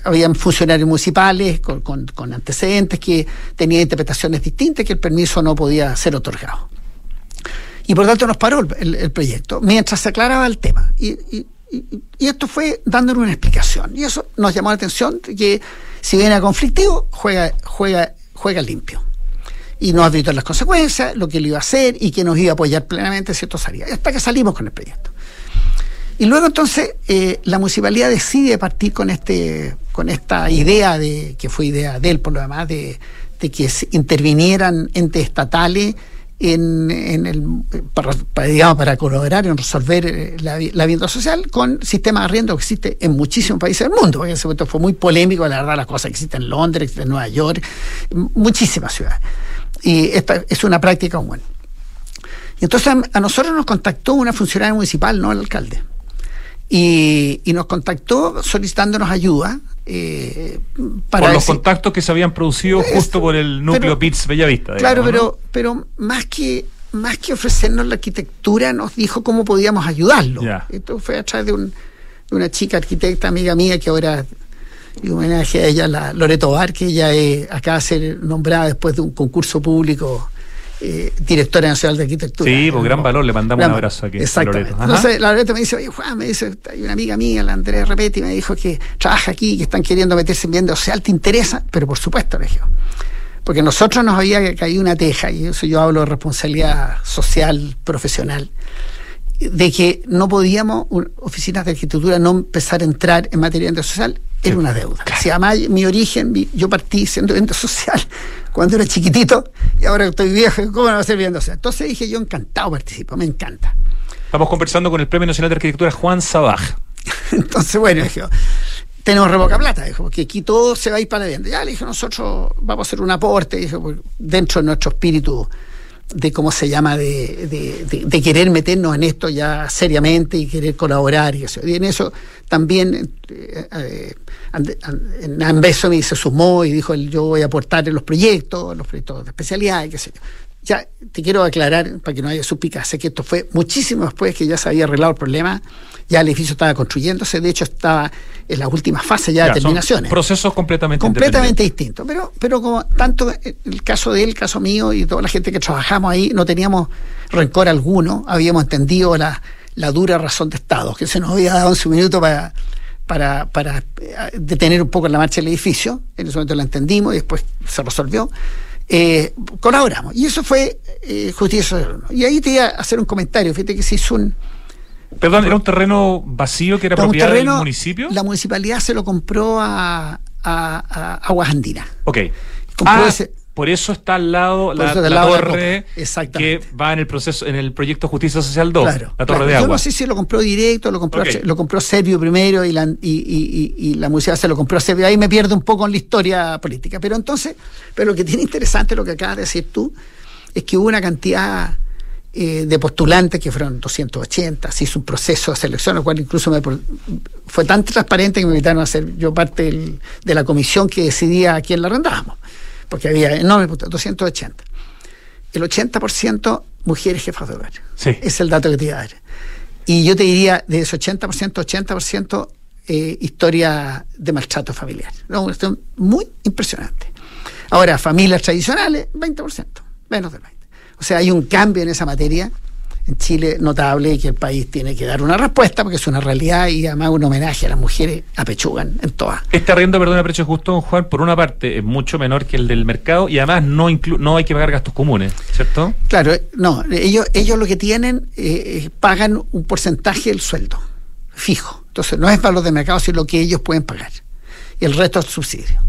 habían funcionarios municipales con, con, antecedentes que tenían interpretaciones distintas que el permiso no podía ser otorgado. Y por tanto nos paró el, proyecto, mientras se aclaraba el tema. Y, y, esto fue dándole una explicación. Y eso nos llamó la atención que si viene a conflictivo, juega, juega, juega limpio. Y nos advirtió las consecuencias, lo que él iba a hacer y que nos iba a apoyar plenamente si esto salía. Hasta que salimos con el proyecto. Y luego entonces eh, la municipalidad decide partir con este con esta idea de que fue idea de él por lo demás de, que intervinieran entes estatales en, en el, para, digamos, para colaborar en resolver eh, la, vivienda social con sistemas de arriendo que existe en muchísimos países del mundo. Porque ese momento fue muy polémico, la verdad, las cosas existen en Londres, en Nueva York, muchísimas ciudades. Y esta es una práctica común. Y entonces a nosotros nos contactó una funcionaria municipal, no el alcalde y, nos contactó solicitándonos ayuda. Eh, para por los contactos que se habían producido justo por el núcleo PITS Bellavista. claro, pero, pero más que más que ofrecernos la arquitectura, nos dijo cómo podíamos ayudarlo. Esto fue a través de, un, de, una chica arquitecta, amiga mía, que ahora, y homenaje a ella, la Loreto Bar, que ella acaba de ser nombrada después de un concurso público eh, directora nacional de arquitectura. Sí, por gran valor, le mandamos un abrazo aquí. Exactamente. Entonces, la Loreto me dice, oye, Juan, me dice, hay una amiga mía, la Andrea Repetti, me dijo que trabaja aquí, que están queriendo meterse en bien social, ¿te interesa? Pero por supuesto, le dije. Porque nosotros nos había caído una teja, y eso yo hablo de responsabilidad social, profesional, de que no podíamos, oficinas de arquitectura, no empezar a entrar en materia de social, era una deuda. Si además mi origen, yo partí siendo ente social cuando era chiquitito y ahora estoy viejo, ¿cómo no va a ser viendo? Entonces dije, yo encantado participo, me encanta. Estamos conversando con el Premio Nacional de Arquitectura Juan Sabaj. Entonces, bueno, dije, tenemos revoca plata, dijo, porque aquí todo se va a ir para la vivienda. Ya le dije, nosotros vamos a hacer un aporte, dije, dentro de nuestro espíritu de cómo se llama, de, de, querer meternos en esto ya seriamente y querer colaborar y eso. Y en eso también eh, eh, me se sumó y dijo, yo voy a aportar en los proyectos, los proyectos de especialidad y qué sé yo. Ya te quiero aclarar, para que no haya suspicacia, que esto fue muchísimo después que ya se había arreglado el problema, ya el edificio estaba construyéndose, de hecho estaba en las últimas fases ya, de terminaciones. Procesos completamente Completamente distintos. Pero, pero como tanto el caso de él, el caso mío y toda la gente que trabajamos ahí, no teníamos rencor alguno, habíamos entendido la, la dura razón de Estado, que se nos había dado 11 minutos para para, para eh, detener un poco la marcha del edificio. En ese momento la entendimos y después se resolvió. Eh, colaboramos. Y eso fue eh, justicia Y ahí te iba a hacer un comentario. Fíjate que se hizo un. Perdón, ¿era un terreno vacío que era propiedad del municipio? La municipalidad se lo compró a, a, Aguas Andinas. Ok. Compró ah, ese, por eso está al lado la, torre que va en el proceso, en el proyecto Justicia Social 2, la torre de agua. Yo no sé si lo compró directo, lo compró, lo compró Servio primero y la, y, y, la municipalidad se lo compró a Servio. Ahí me pierdo un poco en la historia política. Pero entonces, pero lo que tiene interesante lo que acabas de decir tú, es que hubo una cantidad eh, de postulantes que fueron 280, se hizo un proceso de selección, lo cual incluso me, fue tan transparente que me invitaron a ser yo parte de la comisión que decidía a quién la arrendábamos porque había enormes, 280. El 80% mujeres jefas de hogar. Es el dato que te iba a dar. Y yo te diría, de ese 80%, 80% eh, historia de maltrato familiar. ¿no? Esto muy impresionante. Ahora, familias tradicionales, 20%, menos del 20%. O sea, hay un cambio en esa materia en Chile notable y que el país tiene que dar una respuesta porque es una realidad y además un homenaje a las mujeres apechugan en todas. Este arriendo, perdón, a precio justo, Juan, por una parte es mucho menor que el del mercado y además no no hay que pagar gastos comunes, ¿cierto? Claro, no, ellos, ellos lo que tienen, eh, pagan un porcentaje del sueldo fijo. Entonces no es valor de mercado, sino lo que ellos pueden pagar. Y el resto es subsidio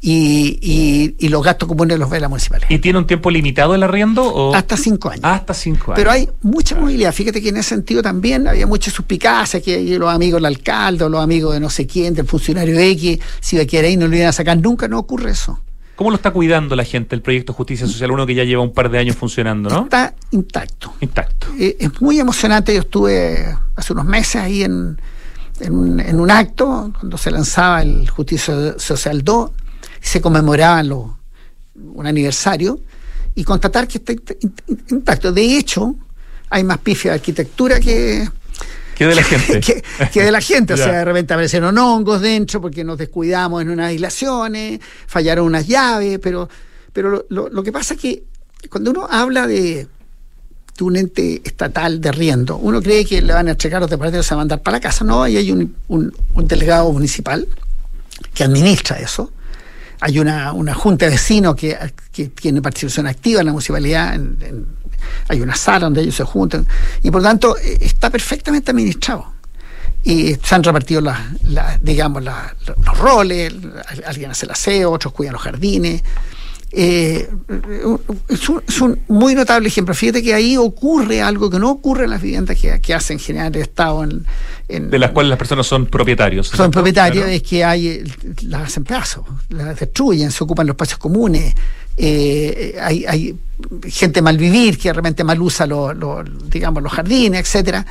y, y, los gastos comunes los ve la municipalidad. ¿Y tiene un tiempo limitado el arriendo? O? Hasta cinco años. Hasta cinco años. Pero hay mucha movilidad. Fíjate que en ese sentido también había mucha suspicacia, que los amigos del alcalde, o los amigos de no sé quién, del funcionario X, si a quedar ahí no lo iban a sacar. Nunca no ocurre eso. ¿Cómo lo está cuidando la gente el proyecto Justicia Social, uno que ya lleva un par de años funcionando, no? Está intacto. Intacto. Eh, es muy emocionante. Yo estuve hace unos meses ahí en, en, un, en un acto, cuando se lanzaba el Justicia Social 2 se conmemoraban los, un aniversario, y constatar que está intacto. De hecho, hay más pifia de arquitectura que, que de la gente. que, de la gente. o sea, de repente aparecieron hongos dentro porque nos descuidamos en unas aislaciones, fallaron unas llaves, pero, pero lo, lo, que pasa es que cuando uno habla de, de un ente estatal de riendo. Uno cree que le van a entregar los departamentos y se van a mandar para la casa. No, ahí hay un, un, delegado municipal que administra eso. Hay una, una junta de vecinos que, que, tiene participación activa en la municipalidad. hay una sala donde ellos se juntan. Y por tanto, eh, está perfectamente administrado y se han repartido las, digamos los roles, alguien hace el aseo, otros cuidan los jardines, eh, es, un, muy notable ejemplo. Fíjate que ahí ocurre algo que no ocurre en las viviendas que, que hacen generar el Estado. En, de las cuales las personas son propietarios. Son propietarios, es que hay las hacen pedazos, las destruyen, se ocupan los espacios comunes. Eh, hay, hay, gente mal vivir que realmente mal usa los, digamos, los jardines, etcétera.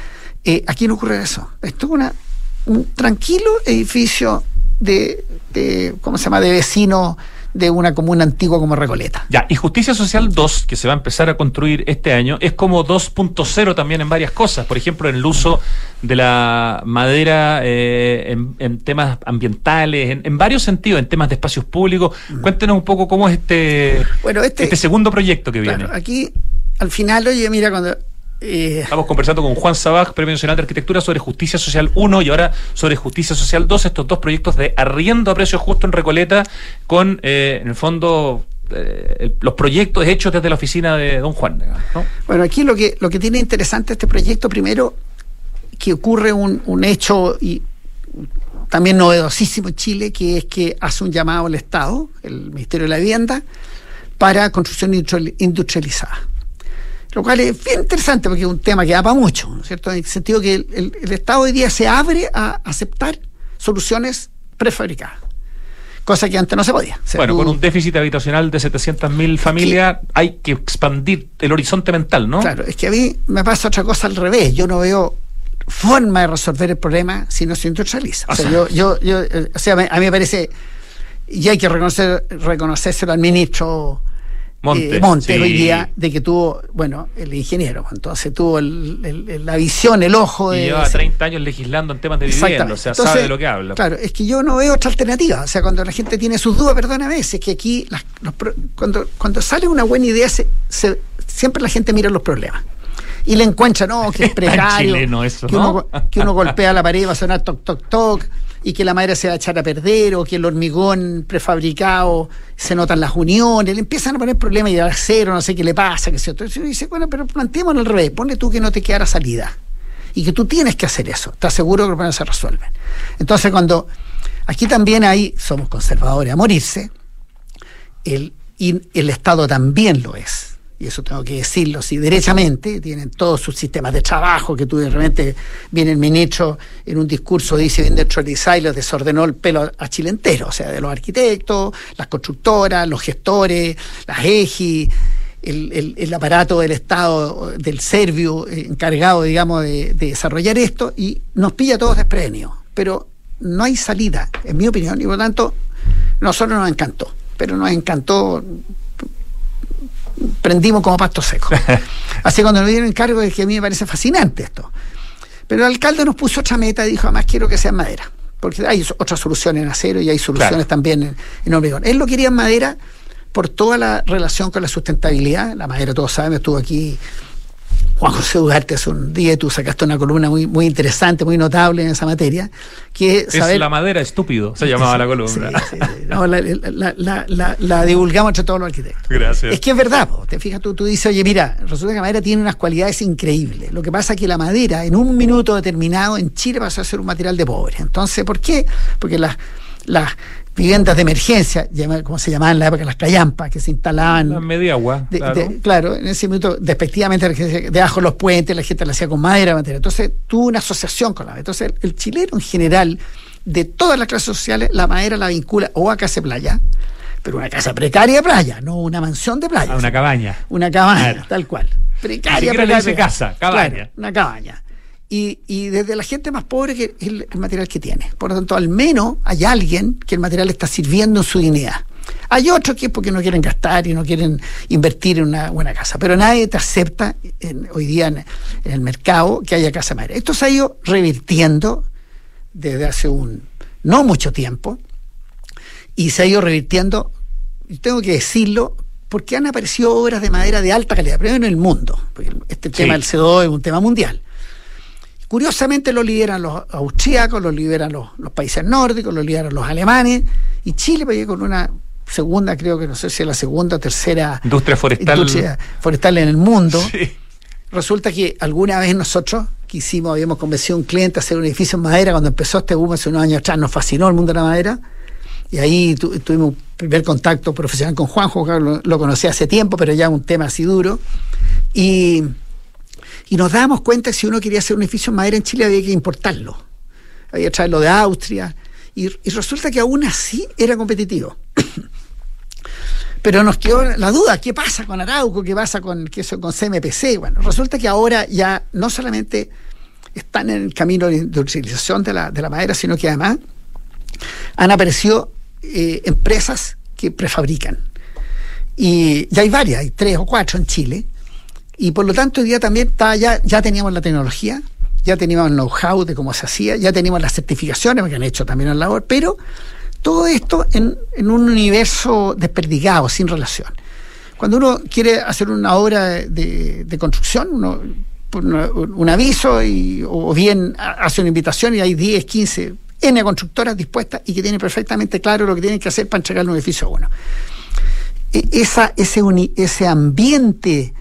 Eh, aquí no ocurre eso. Esto es una, un tranquilo edificio de, de, ¿cómo se llama?, de vecinos de una comuna antigua como Recoleta. Ya, y Justicia Social 2, que se va a empezar a construir este año, es como 2.0 también en varias cosas. Por ejemplo, en el uso de la madera eh, en, temas ambientales, en, varios sentidos, en temas de espacios públicos. Cuéntenos un poco cómo es este, bueno, este, este segundo proyecto que viene. Aquí, al final, oye, mira, cuando eh, Estamos conversando con Juan Sabaj, Premio Nacional de Arquitectura, sobre Justicia Social 1 y ahora sobre Justicia Social 2, estos dos proyectos de arriendo a precio justo en Recoleta, con, eh, en el fondo, eh, los proyectos hechos desde la oficina de don Juan. Bueno, aquí lo que, lo que tiene interesante este proyecto, primero, que ocurre un, un hecho y también novedosísimo en Chile, que es que hace un llamado al Estado, el Ministerio de la Vivienda, para construcción industrializada. Lo cual es bien interesante porque es un tema que da para mucho, ¿cierto? En el sentido que el, Estado hoy día se abre a aceptar soluciones prefabricadas cosa que antes no se podía. bueno, con un déficit habitacional de 700.000 familias hay que expandir el horizonte mental, ¿no? Claro, es que a mí me pasa otra cosa al revés. Yo no veo forma de resolver el problema si no se industrializa. O sea, yo, yo, yo, o sea, a mí me parece, y hay que reconocer, reconocérselo al ministro Monte, eh, hoy día de que tuvo, bueno, el ingeniero, entonces tuvo la visión, el ojo de... Y lleva 30 años legislando en temas de vivienda, o sea, sabe de lo que habla. Claro, es que yo no veo otra alternativa, o sea, cuando la gente tiene sus dudas, perdona a veces, que aquí, cuando, cuando sale una buena idea, se, siempre la gente mira los problemas. Y le encuentra, no, que es precario, eso, que, uno, que uno golpea la pared y va a sonar toc, toc, toc y que la madera se va a echar a perder o que el hormigón prefabricado se notan las uniones, le empiezan a poner problemas y de acero, no sé qué le pasa, que se Entonces uno dice, bueno, pero planteémoslo al revés, ponle tú que no te quedara salida y que tú tienes que hacer eso, estás seguro que los problemas se resuelven. Entonces cuando aquí también hay, somos conservadores a morirse, y el Estado también lo es y eso tengo que decirlo, si derechamente tienen todos sus sistemas de trabajo, que tú de repente viene el ministro en un discurso, dice bien y los desordenó el pelo a Chile entero, o sea, de los arquitectos, las constructoras, los gestores, las EGI, el, aparato del Estado, del Servio, eh, encargado, digamos, de, de desarrollar esto, y nos pilla todos desprevenidos. Pero no hay salida, en mi opinión, y por lo tanto, nosotros nos encantó, pero nos encantó prendimos como pasto seco. Así cuando nos dieron encargo es que a mí me parece fascinante esto. Pero el alcalde nos puso otra meta y dijo, además quiero que sea en madera. Porque hay otras soluciones en acero y hay soluciones también en, en hormigón. Él lo quería en madera por toda la relación con la sustentabilidad. La madera, todos saben, estuvo aquí Juan José Ugarte hace un día tú sacaste una columna muy, muy interesante, muy notable en esa materia. Que es la madera estúpido, se llamaba la columna. la, divulgamos entre todos los arquitectos. Gracias. Es que es verdad, te fijas, tú, tú dices, oye, mira, resulta que la madera tiene unas cualidades increíbles. Lo que pasa es que la madera, en un minuto determinado, en Chile pasó a ser un material de pobre. Entonces, ¿por qué? Porque las las viviendas de emergencia, como se llamaban en la época, las callampas, que se instalaban. La media agua. claro. en ese momento, despectivamente, debajo de los puentes, la gente la hacía con madera, madera. Entonces, tuvo una asociación con la madera. Entonces, el chileno en general, de todas las clases sociales, la madera la vincula o a casa playa, pero una casa precaria de playa, no una mansión de playa. Ah, una cabaña. Una cabaña, tal cual. Precaria, precaria. casa, cabaña. una cabaña y, y, desde la gente más pobre que el, el, material que tiene. Por lo tanto, al menos hay alguien que el material está sirviendo en su dignidad. Hay otros que es porque no quieren gastar y no quieren invertir en una buena casa, pero nadie te acepta hoy día en, el mercado que haya casa madera. Esto se ha ido revirtiendo desde hace un no mucho tiempo y se ha ido revirtiendo, y tengo que decirlo, porque han aparecido obras de madera de alta calidad, primero en el mundo, porque este tema del CO2 es un tema mundial. Curiosamente lo lideran los austríacos, lo lideran los, países nórdicos, lo lideran los alemanes, y Chile pues, con una segunda, creo que no sé si es la segunda o tercera industria forestal, industria forestal en el mundo. Resulta que alguna vez nosotros quisimos, habíamos convencido a un cliente a hacer un edificio en madera cuando empezó este boom hace unos años atrás, nos fascinó el mundo de la madera. Y ahí tuvimos un primer contacto profesional con Juanjo, lo, lo conocí hace tiempo, pero ya un tema así duro. Y y nos dábamos cuenta que si uno quería hacer un edificio en madera en Chile había que importarlo. Había que traerlo de Austria. Y, resulta que aún así era competitivo. Pero nos quedó la duda, ¿qué pasa con Arauco? ¿Qué pasa con, qué con CMPC? Bueno, resulta que ahora ya no solamente están en el camino de utilización de la, de la madera, sino que además han aparecido eh, empresas que prefabrican. Y ya hay varias, hay tres o cuatro en Chile, y por lo tanto, hoy día también ya, ya teníamos la tecnología, ya teníamos el know-how de cómo se hacía, ya teníamos las certificaciones que han hecho también la labor, pero todo esto en, un universo desperdigado, sin relación. Cuando uno quiere hacer una obra de, construcción, uno un aviso o bien hace una invitación y hay 10, 15, N constructoras dispuestas y que tienen perfectamente claro lo que tienen que hacer para entregar un edificio a uno. E, ese, ese ambiente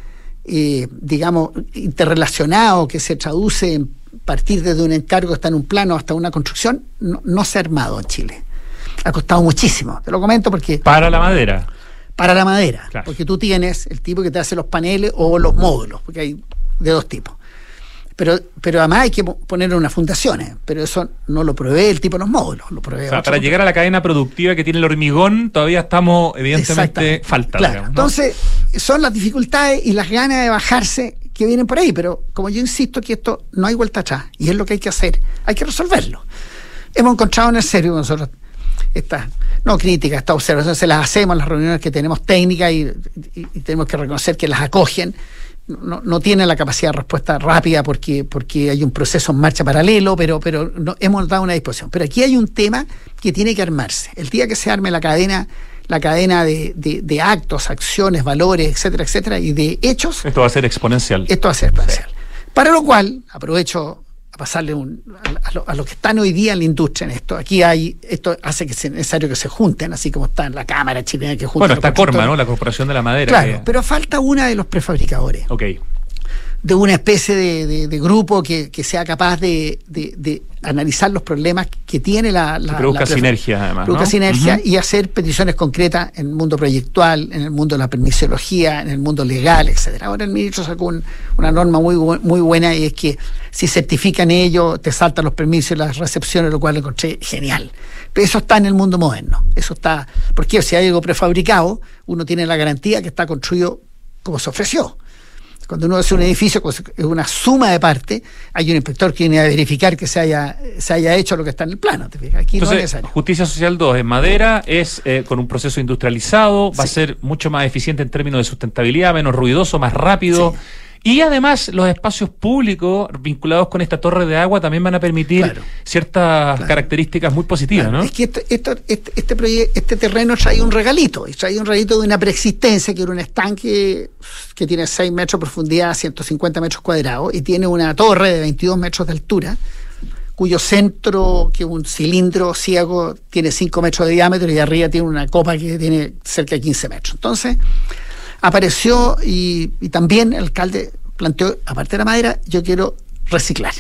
eh, digamos, interrelacionado que se traduce en partir desde un encargo está en un plano hasta una construcción, no, se ha armado en Chile. Ha costado muchísimo. Te lo comento porque... Para la madera. Para la madera. Porque tú tienes el tipo que te hace los paneles o los módulos, porque hay de dos tipos. Pero, pero además hay que poner unas fundaciones, pero eso no lo provee el tipo de los módulos, lo provee. para llegar a la cadena productiva que tiene el hormigón, todavía estamos, evidentemente, falta. Claro. Entonces, son las dificultades y las ganas de bajarse que vienen por ahí, pero como yo insisto que esto no hay vuelta atrás, y es lo que hay que hacer, hay que resolverlo. Hemos encontrado en el serio nosotros estas, no críticas, estas observaciones se las hacemos en las reuniones que tenemos técnicas y tenemos que reconocer que las acogen no, no tiene la capacidad de respuesta rápida porque, porque hay un proceso en marcha paralelo, pero, pero no, hemos dado una disposición. Pero aquí hay un tema que tiene que armarse. El día que se arme la cadena, la cadena de, de, actos, acciones, valores, etcétera, etcétera, y de hechos. Esto va a ser exponencial. Esto va a ser exponencial. Para lo cual, aprovecho a pasarle un, a, los que están hoy día en la industria en esto. Aquí hay, esto hace que sea necesario que se junten, así como está en la Cámara chilena que junta. Bueno, está Corma, ¿no? La Corporación de la Madera. Claro, pero falta una de los prefabricadores. Ok de una especie de, grupo que, sea capaz de, analizar los problemas que tiene la... la que produzca sinergia, además. Produzca sinergia y hacer peticiones concretas en el mundo proyectual, en el mundo de la permisología, en el mundo legal, etcétera. Ahora el ministro sacó una norma muy, muy buena y es que si certifican ello, te saltan los permisos y las recepciones, lo cual lo encontré genial. Pero eso está en el mundo moderno. Eso está... Porque si hay algo prefabricado, uno tiene la garantía que está construido como se ofreció. Cuando uno hace un edificio, es una suma de parte, hay un inspector que viene a verificar que se haya, se haya hecho lo que está en el plano. Aquí no es necesario. Justicia Social 2 en madera, es eh, con un proceso industrializado, va a ser mucho más eficiente en términos de sustentabilidad, menos ruidoso, más rápido. Y además los espacios públicos vinculados con esta torre de agua también van a permitir ciertas características muy positivas, ¿no? Es que esto, este, este, este, terreno trae un regalito, trae un regalito de una preexistencia que era un estanque que tiene 6 metros de profundidad, 150 metros cuadrados, y tiene una torre de 22 metros de altura, cuyo centro, que es un cilindro ciego, tiene 5 metros de diámetro y arriba tiene una copa que tiene cerca de 15 metros. Entonces, apareció y, también el alcalde planteó, aparte de la madera, yo quiero reciclar.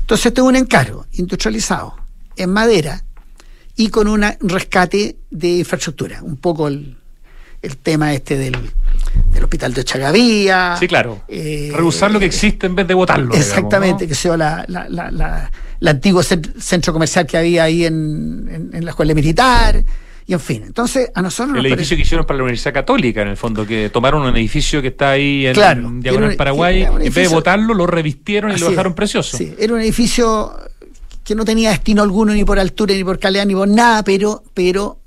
Entonces tengo un encargo industrializado en madera y con un rescate de infraestructura. Un poco el, tema este del, hospital de Chagavía. Sí, claro. Eh, Rehusar lo que existe en vez de votarlo. Exactamente, que sea la, la, la, antiguo centro comercial que había ahí en, en la escuela militar y en fin, entonces a nosotros El edificio que hicieron para la Universidad Católica, en el fondo, que tomaron un edificio que está ahí en claro, Diagonal Paraguay, en vez de botarlo, lo revistieron y lo dejaron precioso. Sí, era un edificio que no tenía destino alguno, ni por altura, ni por calidad, ni por nada, pero, pero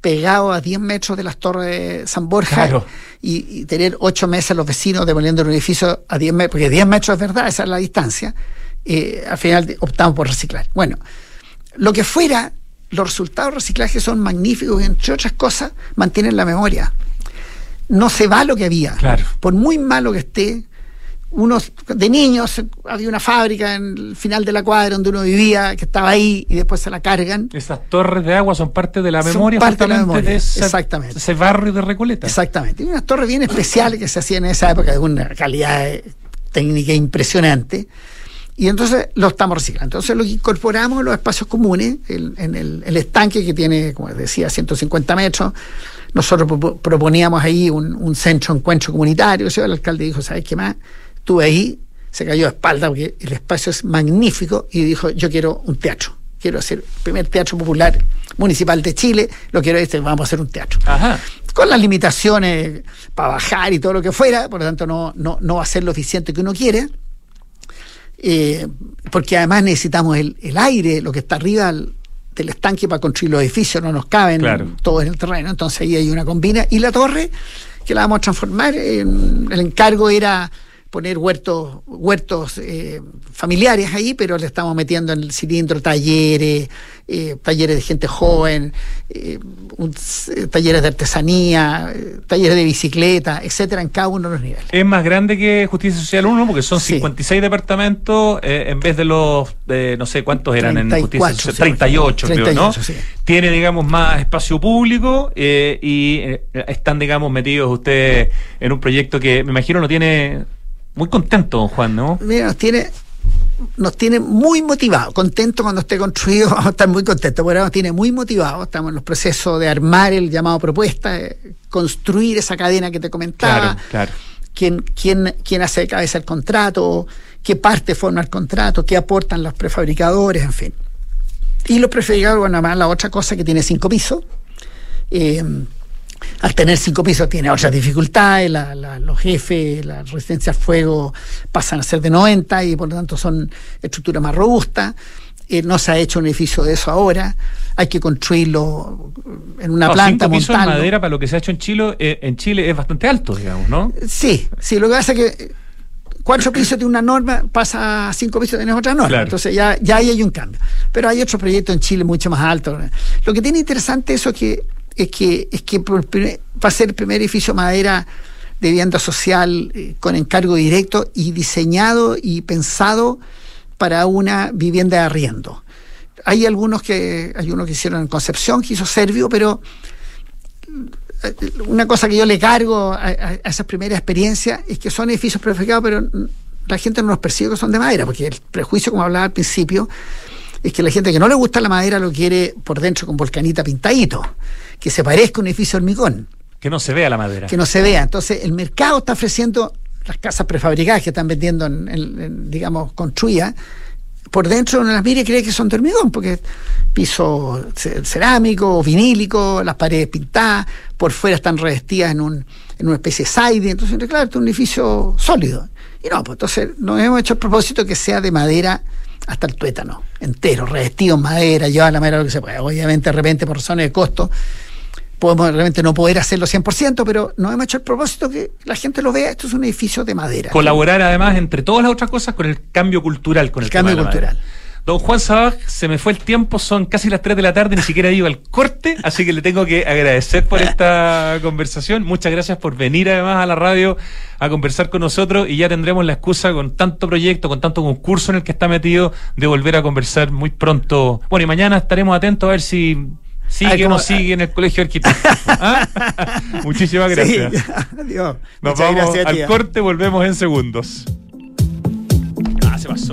pegado a 10 metros de las torres de San Borja y, tener 8 meses los vecinos demoliendo un edificio a 10 metros, porque 10 metros es verdad, esa es la distancia, eh, al final optamos por reciclar. Bueno, lo que fuera los resultados de reciclaje son magníficos y entre otras cosas mantienen la memoria. no se va lo que había. Claro. Por muy malo que esté, unos de niños había una fábrica en el final de la cuadra donde uno vivía que estaba ahí y después se la cargan esas torres de agua son parte de la memoria parte de, la memoria. de exactamente ese barrio de Recoleta exactamente y unas torres bien especiales que se hacían en esa época de una calidad técnica impresionante y entonces lo estamos reciclando. Entonces lo incorporamos en los espacios comunes, en el, el, estanque que tiene, como decía, 150 metros, nosotros proponíamos ahí un, un centro encuentro comunitario, el alcalde dijo, ¿sabes qué más? estuve ahí, se cayó de espalda porque el espacio es magnífico y dijo, yo quiero un teatro, quiero hacer el primer teatro popular municipal de Chile, lo quiero este, vamos a hacer un teatro. Con las limitaciones para bajar y todo lo que fuera, por lo tanto no, no, no va a ser lo eficiente que uno quiere. Eh, porque además necesitamos el, el, aire, lo que está arriba del estanque para construir los edificios, no nos caben todos en el terreno, entonces ahí hay una combina. Y la torre, que la vamos a transformar, el encargo era poner huertos, huertos eh, familiares ahí, pero le estamos metiendo en el cilindro talleres, eh, talleres de gente joven, eh, talleres de artesanía, talleres de bicicleta, etcétera, en cada uno de los niveles. Es más grande que Justicia Social 1 porque son 56 departamentos en vez de los, no sé cuántos eran en Justicia Social, 38, creo, ¿no? Tiene, digamos, más espacio público y están, digamos, metidos ustedes en un proyecto que me imagino no tiene muy contento, don Juan, ¿no? Mira, nos tiene, nos tiene muy motivado, contento cuando esté construido, vamos a estar muy contentos, porque nos tiene muy motivado, estamos en los procesos de armar el llamado propuesta, construir esa cadena que te comentaba, claro, claro. Quién, quién, quién hace de cabeza el contrato, qué parte forma el contrato, qué aportan los prefabricadores, en fin. Y los prefabricadores, bueno, además la otra cosa que tiene cinco pisos, eh, al tener cinco pisos tiene otras dificultades, los jefes, la resistencia al fuego pasan a ser de 90 y por lo tanto son estructuras más robustas. Eh, no se ha hecho un edificio de eso ahora, hay que construirlo en una planta. Cinco pisos de madera para lo que se ha hecho en Chile, eh, en Chile es bastante alto, digamos, ¿no? Sí, sí, lo que pasa es que cuatro pisos de una norma pasa a cinco pisos de otra norma. Entonces ya, ya ahí hay un cambio. Pero hay otro proyecto en Chile mucho más alto. Lo que tiene interesante eso es que es que, es que va a ser el primer edificio madera de vivienda social eh, con encargo directo y diseñado y pensado para una vivienda de arriendo. Hay algunos que, hay uno que hicieron en Concepción, que hizo Servio, pero eh, una cosa que yo le cargo a, esa primera experiencia es que son edificios prefabricados, pero la gente no los percibe que son de madera, porque el prejuicio, como hablaba al principio, es que la gente que no le gusta la madera lo quiere por dentro con volcanita pintadito que se parezca a un edificio hormigón. Que no se vea la madera. Que no se vea. Entonces, el mercado está ofreciendo las casas prefabricadas que están vendiendo, en, digamos, construidas. Por dentro uno las mira y cree que son de hormigón, porque piso cerámico, vinílico, las paredes pintadas, por fuera están revestidas en, un, en una especie de siding. Entonces, claro, es un edificio sólido. Y no, pues entonces nos hemos hecho el propósito que sea de madera hasta el tuétano, entero, revestido en madera, llevar la madera lo que se puede. Obviamente, de repente, por razones de costo, podemos realmente no poder hacerlo 100%, pero nos hemos hecho el propósito que la gente lo vea, esto es un edificio de madera. Colaborar además, entre todas las otras cosas, con el cambio cultural, con el, cambio cultural. Don Juan Sabaj, se me fue el tiempo, son casi las 3 de la tarde, ni siquiera ido al corte, así que le tengo que agradecer por esta conversación. Muchas gracias por venir además a la radio a conversar con nosotros y ya tendremos la excusa con tanto proyecto, con tanto concurso en el que está metido, de volver a conversar muy pronto. Bueno, y mañana estaremos atentos a ver si Sigue o no sigue en el colegio arquitecto. ¿Ah? Muchísimas gracias. Adiós. Nos vamos al corte, volvemos en segundos. Ah, se pasó,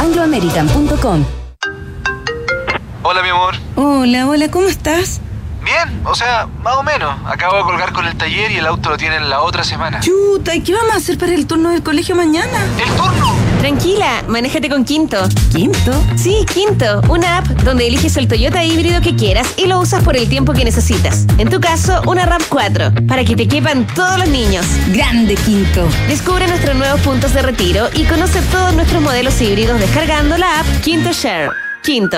chile.angloamerican.com. Hola, mi amor. Hola, hola, ¿cómo estás? Bien, o sea, más o menos. Acabo de colgar con el taller y el auto lo tienen la otra semana. Chuta, ¿y qué vamos a hacer para el turno del colegio mañana? ¿El turno? Tranquila, manéjate con Quinto. ¿Quinto? Sí, Quinto, una app donde eliges el Toyota híbrido que quieras y lo usas por el tiempo que necesitas. En tu caso, una RAM 4, para que te quepan todos los niños. Grande Quinto. Descubre nuestros nuevos puntos de retiro y conoce todos nuestros modelos híbridos descargando la app Quinto Share. Quinto,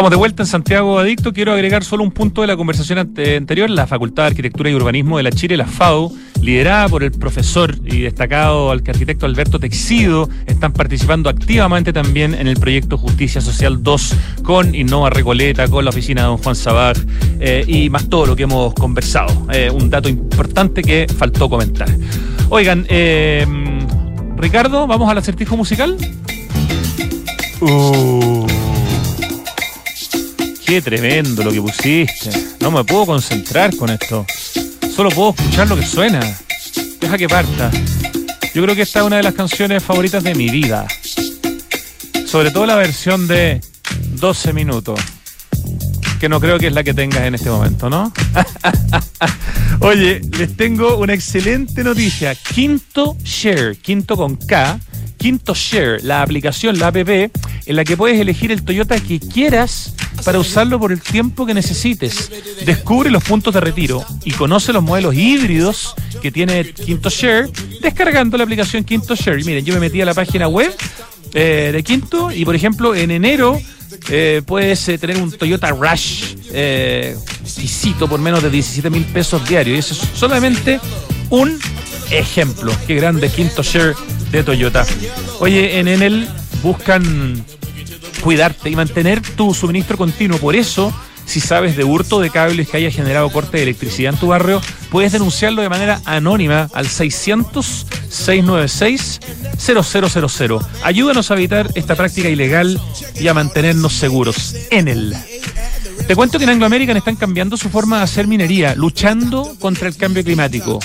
Estamos de vuelta en Santiago Adicto. Quiero agregar solo un punto de la conversación anterior. La Facultad de Arquitectura y Urbanismo de la Chile, la FAU, liderada por el profesor y destacado arquitecto Alberto Texido, están participando activamente también en el proyecto Justicia Social 2 con Innova Recoleta, con la oficina de don Juan Sabag eh, y más todo lo que hemos conversado. Eh, un dato importante que faltó comentar. Oigan, eh, Ricardo, ¿vamos al acertijo musical? Uh. Qué tremendo lo que pusiste. No me puedo concentrar con esto. Solo puedo escuchar lo que suena. Deja que parta. Yo creo que esta es una de las canciones favoritas de mi vida. Sobre todo la versión de 12 minutos. Que no creo que es la que tengas en este momento, ¿no? Oye, les tengo una excelente noticia. Quinto Share, quinto con K, Quinto Share, la aplicación, la app, en la que puedes elegir el Toyota que quieras para usarlo por el tiempo que necesites. Descubre los puntos de retiro y conoce los modelos híbridos que tiene Quinto Share descargando la aplicación Quinto Share. Y miren, yo me metí a la página web eh, de Quinto y, por ejemplo, en enero eh, puedes eh, tener un Toyota Rush eh, por menos de 17 mil pesos diarios. Y eso es solamente un ejemplo. Qué grande Quinto Share de Toyota. Oye, en Enel buscan cuidarte y mantener tu suministro continuo. Por eso, si sabes de hurto de cables que haya generado corte de electricidad en tu barrio, puedes denunciarlo de manera anónima al 600-696-0000. Ayúdanos a evitar esta práctica ilegal y a mantenernos seguros. Enel. Te cuento que en Anglo American están cambiando su forma de hacer minería, luchando contra el cambio climático.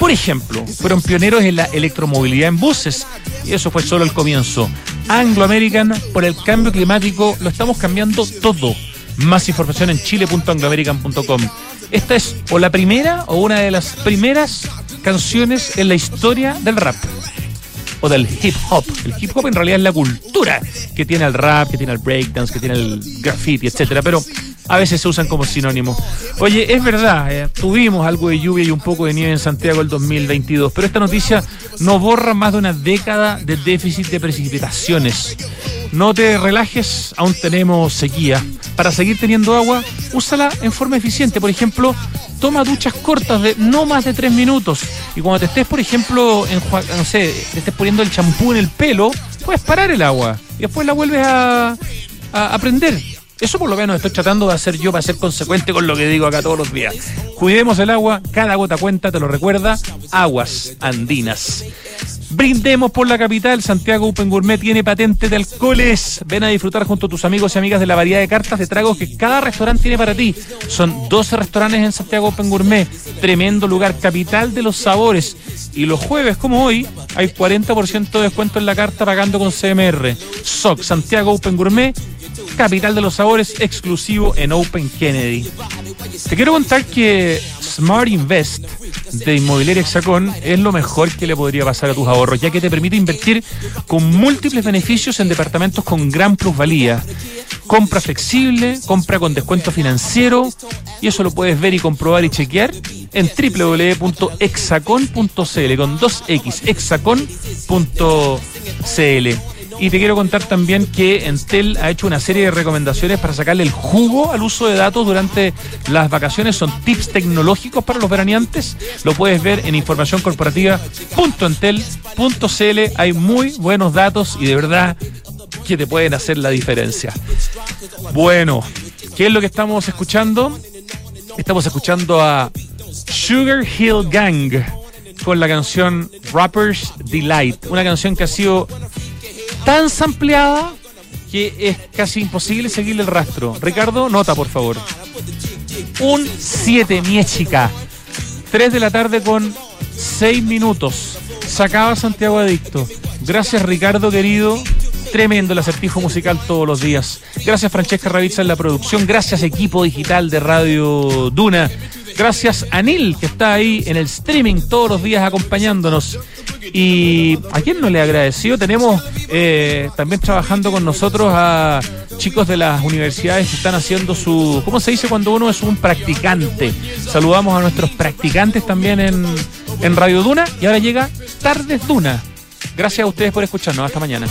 Por ejemplo, fueron pioneros en la electromovilidad en buses, y eso fue solo el comienzo. Anglo American, por el cambio climático, lo estamos cambiando todo. Más información en chile.angloamerican.com. Esta es o la primera o una de las primeras canciones en la historia del rap o del hip hop. El hip hop en realidad es la cultura que tiene el rap, que tiene el breakdance, que tiene el graffiti, etcétera, pero a veces se usan como sinónimo. Oye, es verdad, eh, tuvimos algo de lluvia y un poco de nieve en Santiago el 2022, pero esta noticia no borra más de una década de déficit de precipitaciones. No te relajes, aún tenemos sequía. Para seguir teniendo agua, úsala en forma eficiente. Por ejemplo, toma duchas cortas de no más de tres minutos. Y cuando te estés, por ejemplo, en, no sé, te estés poniendo el champú en el pelo, puedes parar el agua y después la vuelves a, a, a prender. Eso por lo menos estoy tratando de hacer yo para ser consecuente con lo que digo acá todos los días. Cuidemos el agua, cada gota cuenta, te lo recuerda, aguas andinas. Brindemos por la capital. Santiago Open Gourmet tiene patente de alcoholes. Ven a disfrutar junto a tus amigos y amigas de la variedad de cartas de tragos que cada restaurante tiene para ti. Son 12 restaurantes en Santiago Open Gourmet. Tremendo lugar, capital de los sabores. Y los jueves, como hoy, hay 40% de descuento en la carta pagando con CMR. SOC Santiago Open Gourmet capital de los sabores, exclusivo en Open Kennedy. Te quiero contar que Smart Invest de Inmobiliaria Hexacón es lo mejor que le podría pasar a tus ahorros, ya que te permite invertir con múltiples beneficios en departamentos con gran plusvalía. Compra flexible, compra con descuento financiero, y eso lo puedes ver y comprobar y chequear en www.hexacon.cl con 2x, hexacon.cl. Y te quiero contar también que Entel ha hecho una serie de recomendaciones para sacarle el jugo al uso de datos durante las vacaciones. Son tips tecnológicos para los veraneantes. Lo puedes ver en informacioncorporativa.entel.cl. Hay muy buenos datos y de verdad que te pueden hacer la diferencia. Bueno, ¿qué es lo que estamos escuchando? Estamos escuchando a Sugar Hill Gang con la canción Rapper's Delight, una canción que ha sido tan sampleada que es casi imposible seguirle el rastro. Ricardo, nota por favor. Un 7, mi chica. 3 de la tarde con 6 minutos. Sacaba Santiago Adicto. Gracias Ricardo querido. Tremendo el acertijo musical todos los días. Gracias Francesca Ravizza en la producción. Gracias equipo digital de Radio Duna. Gracias a Nil, que está ahí en el streaming todos los días acompañándonos. Y a quién no le agradeció, tenemos eh, también trabajando con nosotros a chicos de las universidades que están haciendo su, ¿cómo se dice cuando uno es un practicante? Saludamos a nuestros practicantes también en, en Radio Duna y ahora llega Tardes Duna. Gracias a ustedes por escucharnos. Hasta mañana.